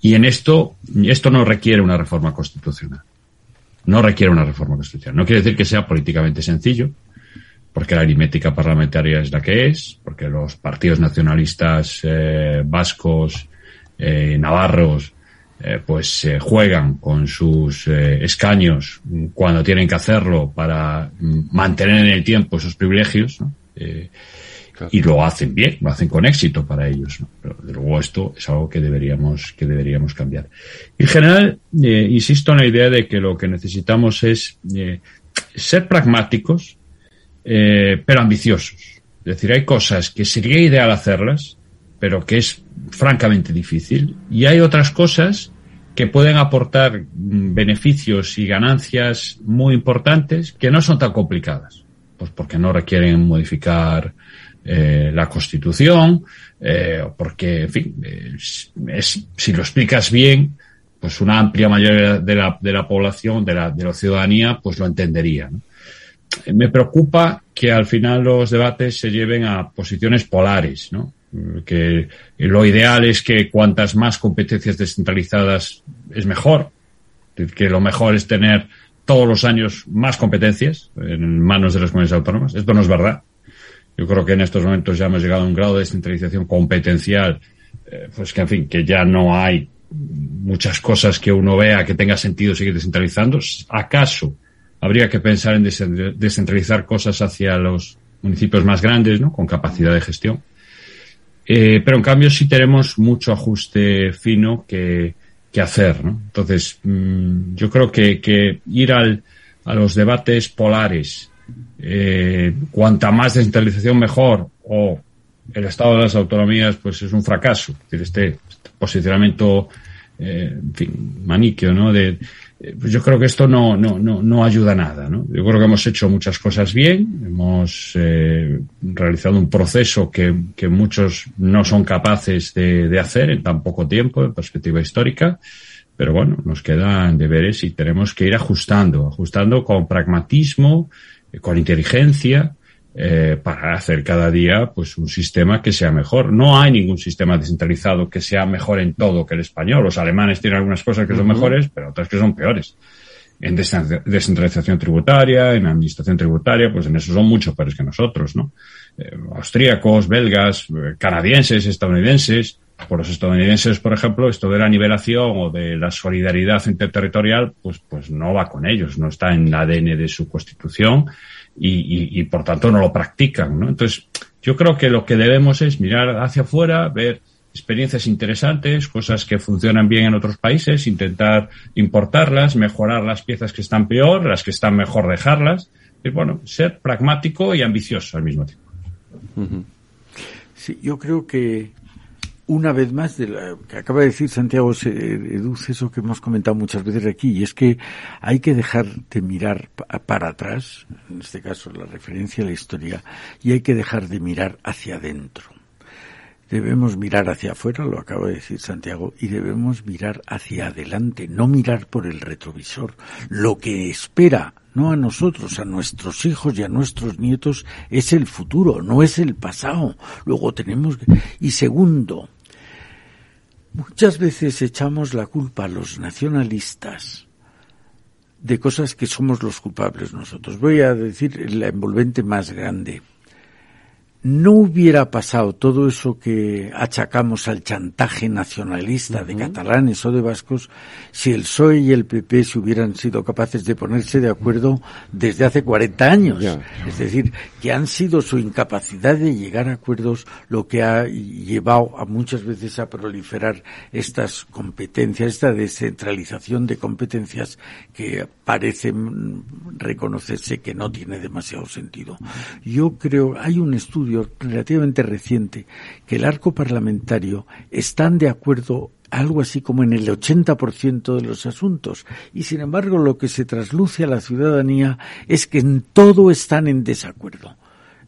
Y en esto, esto no requiere una reforma constitucional. No requiere una reforma constitucional. No quiere decir que sea políticamente sencillo, porque la aritmética parlamentaria es la que es, porque los partidos nacionalistas eh, vascos, eh, navarros, eh, pues eh, juegan con sus eh, escaños cuando tienen que hacerlo para mm, mantener en el tiempo esos privilegios y lo hacen bien, lo hacen con éxito para ellos. Pero luego esto es algo que deberíamos que deberíamos cambiar. En general, insisto en la idea de que lo que necesitamos es ser pragmáticos, pero ambiciosos. Es decir, hay cosas que sería ideal hacerlas, pero que es francamente difícil. Y hay otras cosas que pueden aportar mm, beneficios y ganancias muy importantes que no son tan complicadas, pues porque no requieren modificar eh, la Constitución, eh, porque, en fin, es, si lo explicas bien, pues una amplia mayoría de la, de la población, de la, de la ciudadanía, pues lo entendería. Me preocupa que al final los debates se lleven a posiciones polares, ¿no? Que lo ideal es que cuantas más competencias descentralizadas es mejor, que lo mejor es tener todos los años más competencias en manos de las comunidades autónomas. Esto no es verdad. Yo creo que en estos momentos ya hemos llegado a un grado de descentralización competencial, eh, pues que en fin, que ya no hay muchas cosas que uno vea que tenga sentido seguir descentralizando. ¿Acaso habría que pensar en descentralizar cosas hacia los municipios más grandes, ¿no? Con capacidad de gestión Eh, pero en cambio sí tenemos mucho ajuste fino que, hacer, ¿no? Entonces, mm, yo creo que, ir al, a los debates polares, eh, cuanta más descentralización mejor, o el estado de las autonomías, pues es un fracaso. Es decir, este, este posicionamiento, eh, en fin, maniqueo, ¿no? De, pues yo creo que esto no, no, no, no ayuda a nada, ¿no? Yo creo que hemos hecho muchas cosas bien, hemos eh, realizado un proceso que, que muchos no son capaces de, de hacer en tan poco tiempo, en perspectiva histórica, pero bueno, nos quedan deberes y tenemos que ir ajustando, ajustando con pragmatismo, eh, con inteligencia, eh, para hacer cada día pues un sistema que sea mejor. No hay ningún sistema descentralizado que sea mejor en todo que el español. Los alemanes tienen algunas cosas que son mejores, pero otras que son peores. En descentralización tributaria, en administración tributaria, pues en eso son mucho peores que nosotros, ¿no? Eh, austríacos, belgas, eh, canadienses, estadounidenses. Por los estadounidenses, por ejemplo, esto de la nivelación o de la solidaridad interterritorial, pues, pues no va con ellos, no está en el ADN de su constitución y, por tanto no lo practican. Entonces, yo creo que lo que debemos es mirar hacia afuera, ver experiencias interesantes, cosas que funcionan bien en otros países, intentar importarlas, mejorar las piezas que están peor, las que están mejor dejarlas, y bueno, ser pragmático y ambicioso al mismo tiempo. Sí, yo creo que una vez más, de que acaba de decir Santiago, se deduce eso que hemos comentado muchas veces aquí, y es que hay que dejar de mirar para atrás, en este caso la referencia a la historia, y hay que dejar de mirar hacia adentro. Debemos mirar hacia afuera, lo acaba de decir Santiago, y debemos mirar hacia adelante, no mirar por el retrovisor. Lo que espera, no a nosotros, a nuestros hijos y a nuestros nietos, es el futuro, no es el pasado. Luego tenemos que... Y segundo, muchas veces echamos la culpa a los nacionalistas de cosas que somos los culpables nosotros. Voy a decir la envolvente más grande no hubiera pasado todo eso que achacamos al chantaje nacionalista de catalanes o de vascos si el PSOE y el PP se hubieran sido capaces de ponerse de acuerdo desde hace 40 años. Es decir, que han sido su incapacidad de llegar a acuerdos lo que ha llevado a muchas veces a proliferar estas competencias, esta descentralización de competencias que parece reconocerse que no tiene demasiado sentido. Yo creo, hay un estudio relativamente reciente que el arco parlamentario están de acuerdo algo así como en el 80% de los asuntos. Y sin embargo, lo que se trasluce a la ciudadanía es que en todo están en desacuerdo.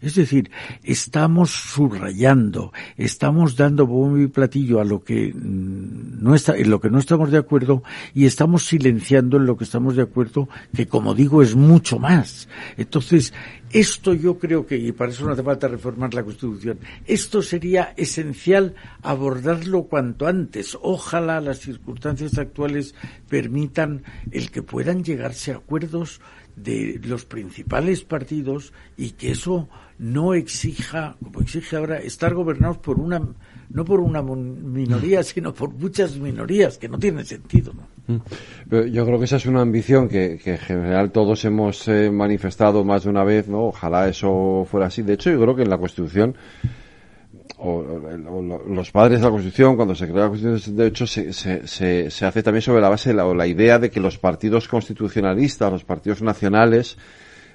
Es decir, estamos subrayando, estamos dando bombo y platillo a lo que mm, no está, en lo que no estamos de acuerdo y estamos silenciando en lo que estamos de acuerdo, que como digo es mucho más. Entonces, esto yo creo que, y para eso no hace falta reformar la Constitución, esto sería esencial abordarlo cuanto antes. Ojalá las circunstancias actuales permitan el que puedan llegarse a acuerdos de los principales partidos y que eso no exija, como exige ahora, estar gobernados por una, no por una minoría, mm. sino por muchas minorías, que no tiene sentido. ¿no? Mm. Yo creo que esa es una ambición que, que en general todos hemos eh, manifestado más de una vez, ¿no? Ojalá eso fuera así. De hecho, yo creo que en la Constitución o, los padres de la Constitución, cuando se crea la Constitución, de hecho, se, se, se, hace también sobre la base de la, la idea de que los partidos constitucionalistas, los partidos nacionales,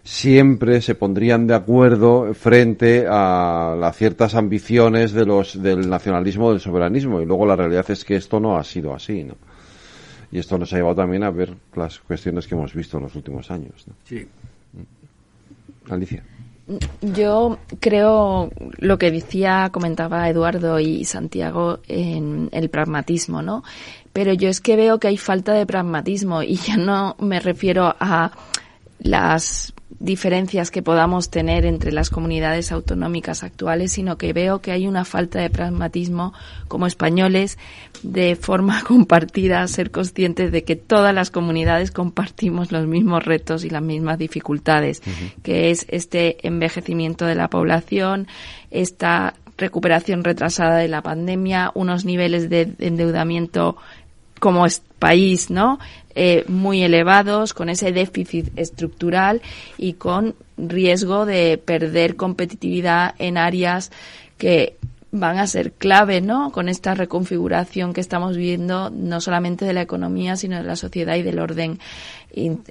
siempre se pondrían de acuerdo frente a las ciertas ambiciones de los, del nacionalismo, del soberanismo. Y luego la realidad es que esto no ha sido así, ¿no? Y esto nos ha llevado también a ver las cuestiones que hemos visto en los últimos años. ¿no? Sí. Alicia. Yo creo lo que decía, comentaba Eduardo y Santiago en el pragmatismo, ¿no? Pero yo es que veo que hay falta de pragmatismo y ya no me refiero a las diferencias que podamos tener entre las comunidades autonómicas actuales, sino que veo que hay una falta de pragmatismo como españoles de forma compartida, ser conscientes de que todas las comunidades compartimos los mismos retos y las mismas dificultades, que es este envejecimiento de la población, esta recuperación retrasada de la pandemia, unos niveles de endeudamiento como país, ¿no? Eh, muy elevados, con ese déficit estructural y con riesgo de perder competitividad en áreas que van a ser clave, ¿no? Con esta reconfiguración que estamos viendo, no solamente de la economía, sino de la sociedad y del orden,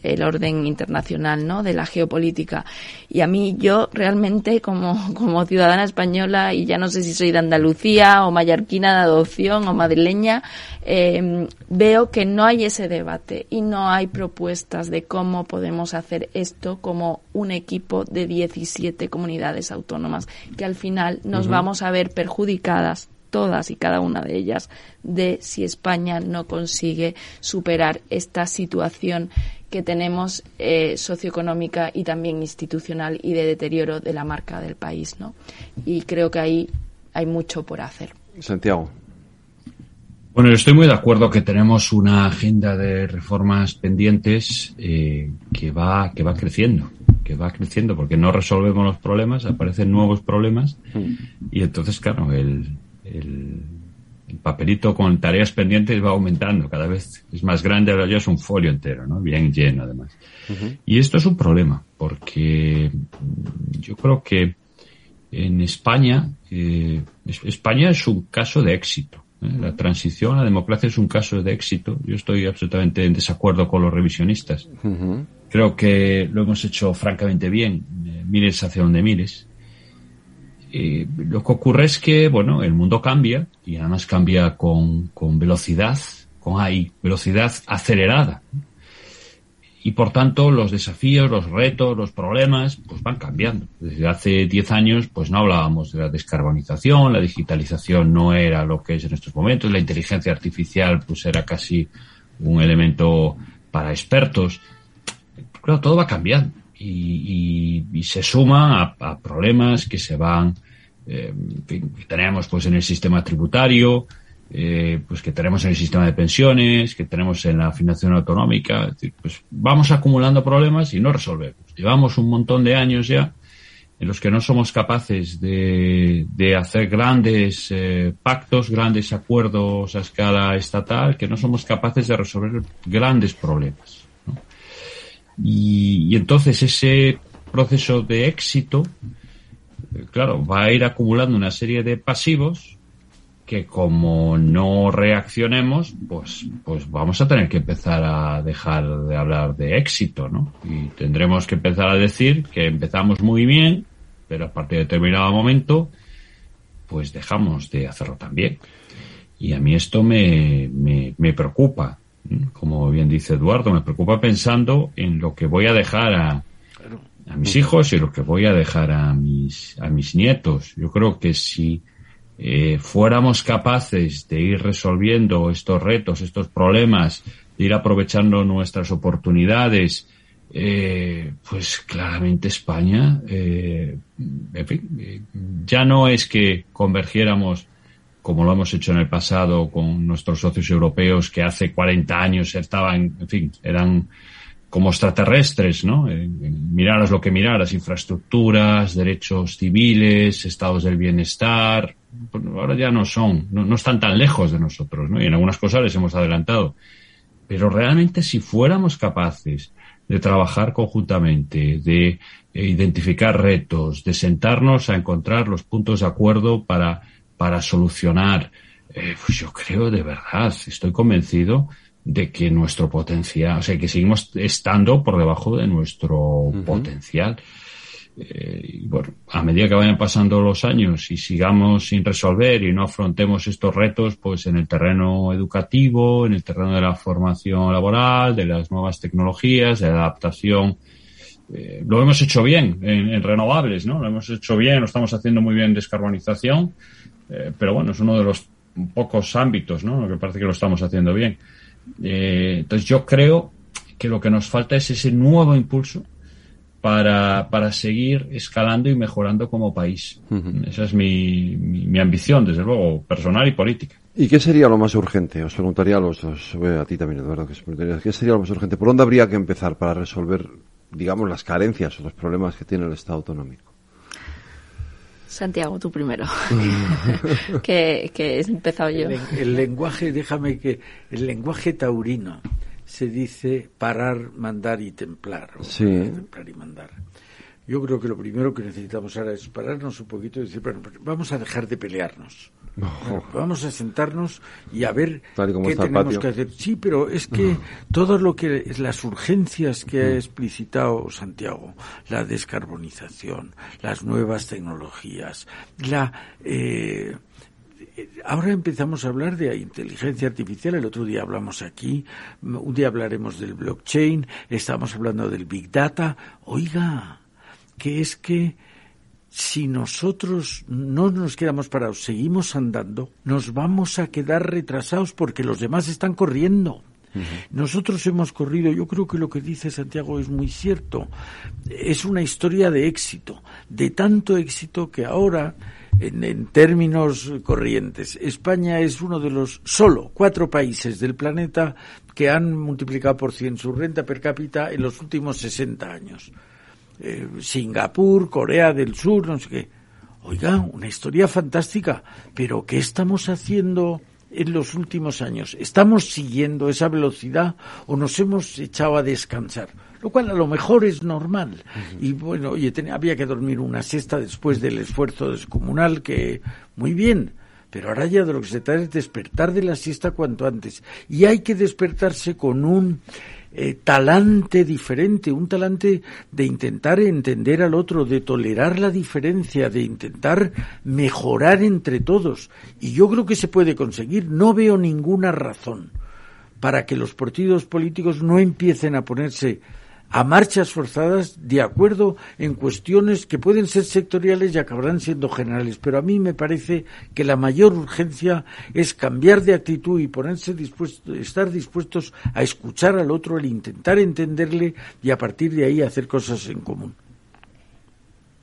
el orden internacional, ¿no? De la geopolítica. Y a mí, yo realmente, como, como ciudadana española, y ya no sé si soy de Andalucía o mallorquina de adopción o madrileña, eh, veo que no hay ese debate y no hay propuestas de cómo podemos hacer esto como un equipo de 17 comunidades autónomas, que al final nos vamos a ver perjudicadas todas y cada una de ellas de si España no consigue superar esta situación que tenemos eh, socioeconómica y también institucional y de deterioro de la marca del país, ¿no? Y creo que ahí hay mucho por hacer. Santiago. Bueno, yo estoy muy de acuerdo que tenemos una agenda de reformas pendientes eh, que va que va creciendo, que va creciendo porque no resolvemos los problemas, aparecen nuevos problemas mm. y entonces claro el, el, papelito con tareas pendientes va aumentando, cada vez es más grande, ahora ya es un folio entero, ¿no? Bien lleno además. Y esto es un problema porque yo creo que en España eh, España es un caso de éxito ¿eh? La transición a la democracia es un caso de éxito. Yo estoy absolutamente en desacuerdo con los revisionistas. Creo que lo hemos hecho francamente bien, eh, mires hacia donde mires. Lo que ocurre es que, bueno, el mundo cambia y además cambia con, con velocidad, con hay velocidad acelerada y por tanto los desafíos, los retos, los problemas, pues van cambiando. Desde hace 10 años, pues no hablábamos de la descarbonización, la digitalización no era lo que es en estos momentos, la inteligencia artificial pues era casi un elemento para expertos. Claro, todo va cambiando y, se suma a, problemas que se van, eh, tenemos pues en el sistema tributario, eh, pues que tenemos en el sistema de pensiones, que tenemos en la financiación autonómica, pues vamos acumulando problemas y no resolvemos. Llevamos un montón de años ya en los que no somos capaces de, de hacer grandes eh, pactos, grandes acuerdos a escala estatal, que no somos capaces de resolver grandes problemas. Y, entonces ese proceso de éxito, eh, claro, va a ir acumulando una serie de pasivos que como no reaccionemos, pues, pues vamos a tener que empezar a dejar de hablar de éxito, ¿no? Y tendremos que empezar a decir que empezamos muy bien, pero a partir de determinado momento, pues dejamos de hacerlo también. Y a mí esto me, me, me preocupa, como bien dice Eduardo, me preocupa pensando en lo que voy a dejar a, a mis hijos y lo que voy a dejar a mis, a mis nietos. Yo creo que si eh, fuéramos capaces de ir resolviendo estos retos, estos problemas, de ir aprovechando nuestras oportunidades, eh, pues claramente España, eh, en fin, eh, ya no es que convergiéramos como lo hemos hecho en el pasado con nuestros socios europeos que hace 40 años estaban, en fin, eran como extraterrestres, ¿no? miraras lo que miraras, infraestructuras, derechos civiles, estados del bienestar, pues ahora ya no son, no, están tan lejos de nosotros, ¿no? Y en algunas cosas les hemos adelantado. Pero realmente si fuéramos capaces de trabajar conjuntamente, de eh, identificar retos, de sentarnos a encontrar los puntos de acuerdo para, para solucionar, eh, pues yo creo de verdad, estoy convencido de que nuestro potencial, o sea, que seguimos estando por debajo de nuestro potencial. Eh, y bueno, a medida que vayan pasando los años y sigamos sin resolver y no afrontemos estos retos, pues en el terreno educativo, en el terreno de la formación laboral, de las nuevas tecnologías, de la adaptación, eh, lo hemos hecho bien en, renovables, ¿no? Lo hemos hecho bien, lo estamos haciendo muy bien en descarbonización, eh, pero bueno, es uno de los pocos ámbitos, ¿no? Que parece que lo estamos haciendo bien. entonces yo creo que lo que nos falta es ese nuevo impulso para, para seguir escalando y mejorando como país. Esa es mi, mi, ambición, desde luego, personal y política. ¿Y qué sería lo más urgente? Os preguntaría a los dos, a ti también, Eduardo, que ¿qué sería lo más urgente? ¿Por dónde habría que empezar para resolver, digamos, las carencias o los problemas que tiene el Estado autonómico? Santiago, tú primero, que, que he empezado yo. el, lenguaje, déjame que, el lenguaje taurino, se dice parar, mandar y templar. sí. Templar y mandar. Yo creo que lo primero que necesitamos ahora es pararnos un poquito y decir, bueno, vamos a dejar de pelearnos. Vamos a sentarnos y a ver qué tenemos que hacer. Sí, pero es que todo lo que las urgencias que ha explicitado Santiago, la descarbonización, las nuevas tecnologías, la eh, ahora empezamos a hablar de inteligencia artificial, el otro día hablamos aquí, un día hablaremos del blockchain, estamos hablando del big data. Oiga, que es que si nosotros no nos quedamos parados, seguimos andando, nos vamos a quedar retrasados porque los demás están corriendo. Nosotros hemos corrido, yo creo que lo que dice Santiago es muy cierto, es una historia de éxito, de tanto éxito que ahora en, términos corrientes, España es uno de los solo cuatro países del planeta que han multiplicado por cien su renta per cápita en los últimos 60 años. Eh, Singapur, Corea del Sur, no sé qué. Oiga, una historia fantástica, pero ¿qué estamos haciendo en los últimos años? ¿Estamos siguiendo esa velocidad o nos hemos echado a descansar? lo cual a lo mejor es normal. Y bueno, oye, tenía, había que dormir una siesta después del esfuerzo descomunal, que muy bien. Pero ahora ya de lo que se trata es despertar de la siesta cuanto antes. Y hay que despertarse con un eh, talante diferente, un talante de intentar entender al otro, de tolerar la diferencia, de intentar mejorar entre todos. Y yo creo que se puede conseguir. No veo ninguna razón para que los partidos políticos no empiecen a ponerse a marchas forzadas de acuerdo en cuestiones que pueden ser sectoriales y acabarán siendo generales. Pero a mí me parece que la mayor urgencia es cambiar de actitud y ponerse dispuesto, estar dispuestos a escuchar al otro, al intentar entenderle y a partir de ahí hacer cosas en común.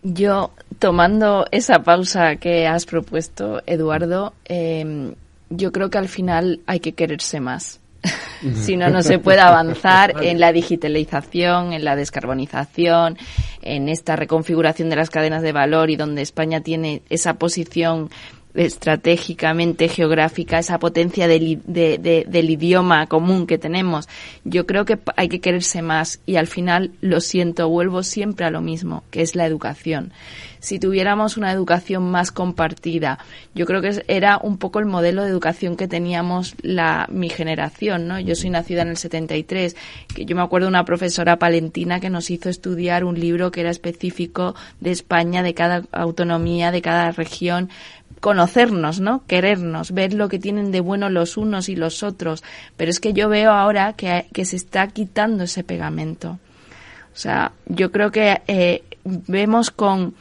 Yo, tomando esa pausa que has propuesto, Eduardo, eh, yo creo que al final hay que quererse más si no, no se puede avanzar en la digitalización, en la descarbonización, en esta reconfiguración de las cadenas de valor y donde España tiene esa posición estratégicamente geográfica, esa potencia del, del, idioma común que tenemos. Yo creo que hay que quererse más y al final, lo siento, vuelvo siempre a lo mismo, que es la educación si tuviéramos una educación más compartida. Yo creo que era un poco el modelo de educación que teníamos la, mi generación, ¿no? Yo soy nacida en el 73, que yo me acuerdo de una profesora palentina que nos hizo estudiar un libro que era específico de España, de cada autonomía, de cada región, conocernos, ¿no? Querernos, ver lo que tienen de bueno los unos y los otros. Pero es que yo veo ahora que, que se está quitando ese pegamento. O sea, yo creo que eh, vemos con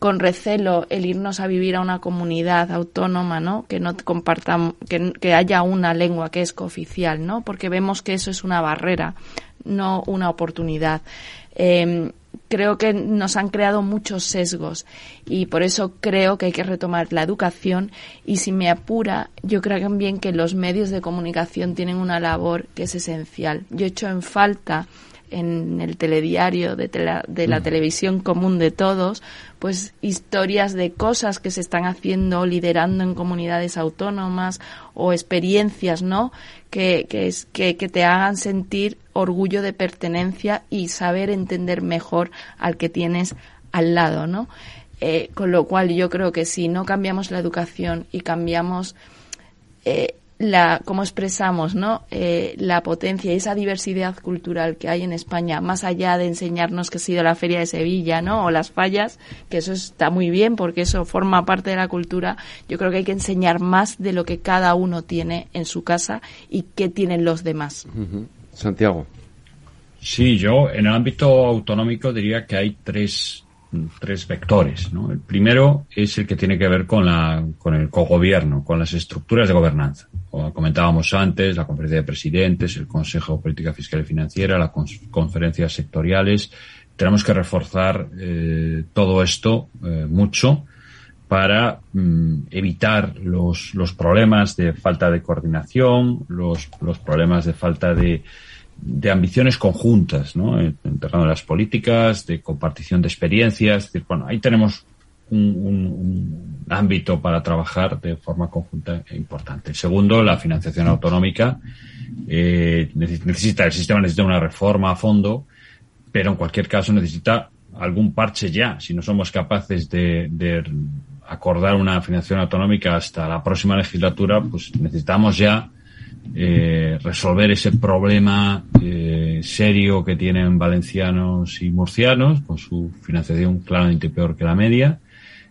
con recelo el irnos a vivir a una comunidad autónoma, ¿no? Que no compartamos, que, haya una lengua que es cooficial, ¿no? Porque vemos que eso es una barrera, no una oportunidad. Em, creo que nos han creado muchos sesgos y por eso creo que hay que retomar la educación y si me apura, yo creo también que los medios de comunicación tienen una labor que es esencial. Yo he hecho en falta en el telediario de, de la mm. televisión común de todos, pues historias de cosas que se están haciendo, liderando en comunidades autónomas o experiencias, ¿no? Que, que, es, que, que te hagan sentir orgullo de pertenencia y saber entender mejor al que tienes al lado, ¿no? Eh, con lo cual yo creo que si no cambiamos la educación y cambiamos eh, la, cómo expresamos ¿no? Eh, la potencia y esa diversidad cultural que hay en España, más allá de enseñarnos que ha sido la Feria de Sevilla ¿no? o las fallas, que eso está muy bien porque eso forma parte de la cultura, yo creo que hay que enseñar más de lo que cada uno tiene en su casa y qué tienen los demás. Santiago. Sí, yo en el ámbito autonómico diría que hay tres tres vectores. ¿no? El primero es el que tiene que ver con, la, con el cogobierno, con las estructuras de gobernanza. Como comentábamos antes, la conferencia de presidentes, el Consejo de Política Fiscal y Financiera, las conferencias sectoriales. Tenemos que reforzar eh, todo esto eh, mucho para mm, evitar los, los problemas de falta de coordinación, los, los problemas de falta de, de ambiciones conjuntas, ¿no? En, terreno de las políticas, de compartición de experiencias. bueno, ahí tenemos un, ámbito para trabajar de forma conjunta e importante. segundo, la financiación autonómica. Eh, necesita, el sistema necesita una reforma a fondo, pero en cualquier caso necesita algún parche ya, si no somos capaces de, de acordar una financiación autonómica hasta la próxima legislatura, pues necesitamos ya eh, resolver ese problema eh, serio que tienen valencianos y murcianos, con su financiación claramente peor que la media.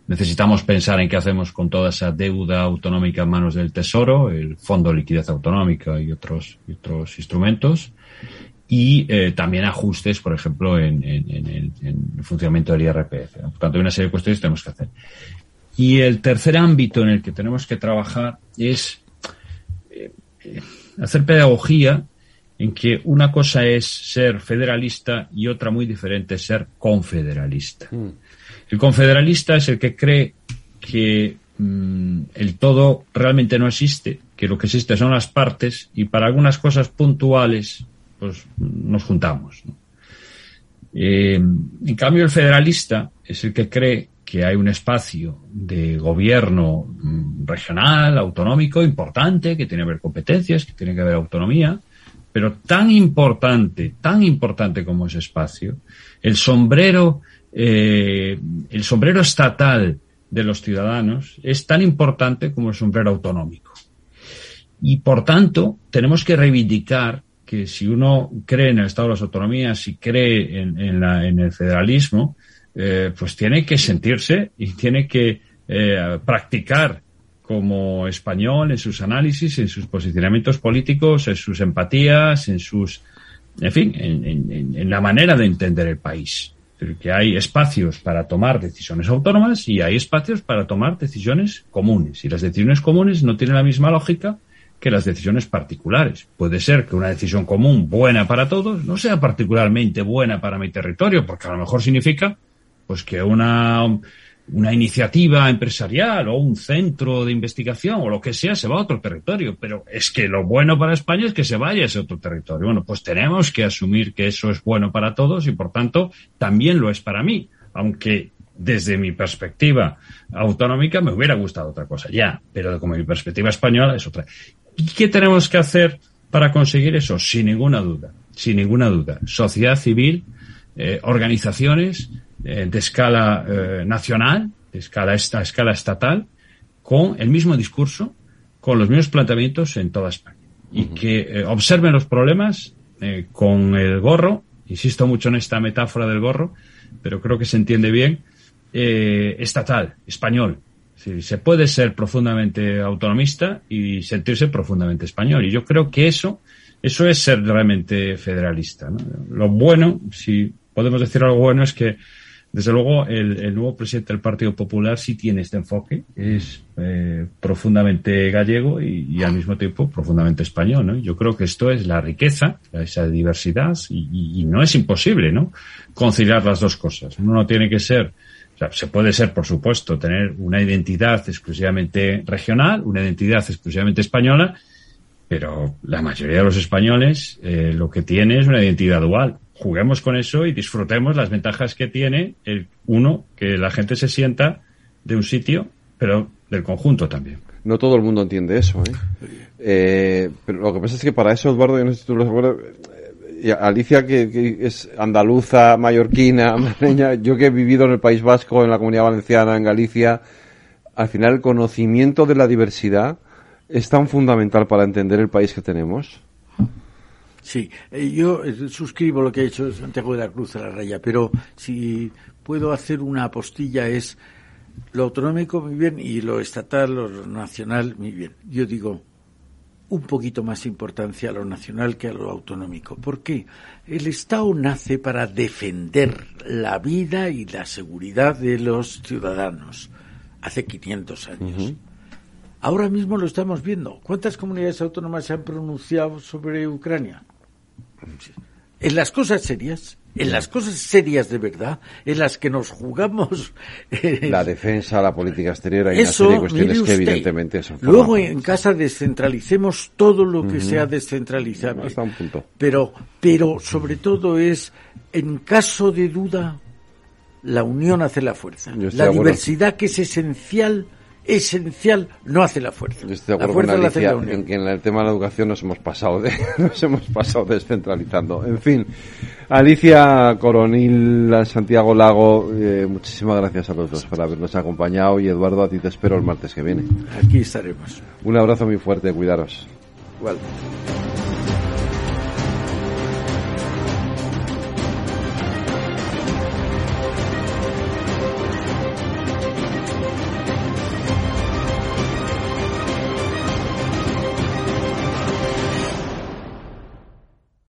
Necesitamos pensar en qué hacemos con toda esa deuda autonómica en manos del Tesoro, el Fondo de Liquidez Autonómica y otros, otros instrumentos. Y eh, también ajustes, por ejemplo, en, en, en, el, en, el, funcionamiento del IRPF. Por tanto, hay una serie de cuestiones que tenemos que hacer. Y el tercer ámbito en el que tenemos que trabajar es hacer pedagogía en que una cosa es ser federalista y otra muy diferente es ser confederalista. Mm. El confederalista es el que cree que mmm, el todo realmente no existe, que lo que existe son las partes y para algunas cosas puntuales pues nos juntamos. ¿no? Eh, en cambio, el federalista es el que cree que hay un espacio de gobierno mm, regional, autonómico, importante, que tiene que haber competencias, que tiene que haber autonomía, pero tan importante, tan importante como ese espacio, el sombrero, eh, el sombrero estatal de los ciudadanos es tan importante como el sombrero autonómico. Y por tanto, tenemos que reivindicar que si uno cree en el Estado de las Autonomías y cree en, en, la, en el federalismo, eh, pues tiene que sentirse y tiene que eh, practicar como español en sus análisis, en sus posicionamientos políticos, en sus empatías, en sus, en fin, en, en, en la manera de entender el país. Que hay espacios para tomar decisiones autónomas y hay espacios para tomar decisiones comunes. Y las decisiones comunes no tienen la misma lógica que las decisiones particulares. Puede ser que una decisión común buena para todos no sea particularmente buena para mi territorio, porque a lo mejor significa pues que una, una iniciativa empresarial o un centro de investigación o lo que sea se va a otro territorio. Pero es que lo bueno para España es que se vaya a ese otro territorio. Bueno, pues tenemos que asumir que eso es bueno para todos y por tanto también lo es para mí. Aunque desde mi perspectiva autonómica me hubiera gustado otra cosa, ya, pero como mi perspectiva española es otra. ¿Y qué tenemos que hacer para conseguir eso? Sin ninguna duda, sin ninguna duda. Sociedad civil, eh, organizaciones, eh, de escala eh, nacional, de escala, esta, escala estatal, con el mismo discurso, con los mismos planteamientos en toda España. Y uh -huh. que eh, observen los problemas con el gorro, insisto mucho en esta metáfora del gorro, pero creo que se entiende bien, estatal, español. Sí, se puede ser profundamente autonomista y sentirse profundamente español. Y yo creo que eso, eso es ser realmente federalista. ¿no? Lo bueno, si podemos decir algo bueno, es que desde luego, el, nuevo presidente del Partido Popular sí tiene este enfoque, es eh, profundamente gallego y, al mismo tiempo profundamente español. Yo creo que esto es la riqueza, esa diversidad, y, y, no es imposible, ¿no? Conciliar las dos cosas. Uno no tiene que ser, o sea, se puede ser, por supuesto, tener una identidad exclusivamente regional, una identidad exclusivamente española, pero la mayoría de los españoles eh, lo que tiene es una identidad dual juguemos con eso y disfrutemos las ventajas que tiene el uno, que la gente se sienta de un sitio, pero del conjunto también. No todo el mundo entiende eso, ¿eh? eh pero lo que pasa es que para eso, Eduardo, yo no sé si tú lo recuerdas, eh, Alicia, que, es andaluza, mallorquina, yo que he vivido en el País Vasco, en la Comunidad Valenciana, en Galicia, al final el conocimiento de la diversidad es tan fundamental para entender el país que tenemos. Sí, eh, yo eh, suscribo lo que ha hecho Santiago de la Cruz a la raya, pero si puedo hacer una apostilla es lo autonómico muy bien y lo estatal, lo nacional muy bien. Yo digo un poquito más importancia a lo nacional que a lo autonómico. ¿Por qué? El Estado nace para defender la vida y la seguridad de los ciudadanos hace 500 años. Uh -huh. Ahora mismo lo estamos viendo. ¿Cuántas comunidades autónomas se han pronunciado sobre Ucrania? En las cosas serias, en las cosas serias de verdad, en las que nos jugamos. Eh, la defensa, la política exterior, hay eso, una serie de cuestiones que evidentemente son. Luego en casa descentralicemos todo lo que uh -huh. sea descentralizable. Hasta un punto. Pero, pero sobre todo es, en caso de duda, la unión hace la fuerza. La diversidad que es esencial esencial no hace la fuerza. la fuerza la hace la En que en el tema de la educación nos hemos pasado de, nos hemos pasado descentralizando. En fin, Alicia Coronil, Santiago Lago, eh, muchísimas gracias a los dos por habernos acompañado y Eduardo, a ti te espero el martes que viene. Aquí estaremos. Un abrazo muy fuerte, cuidaros. Igual.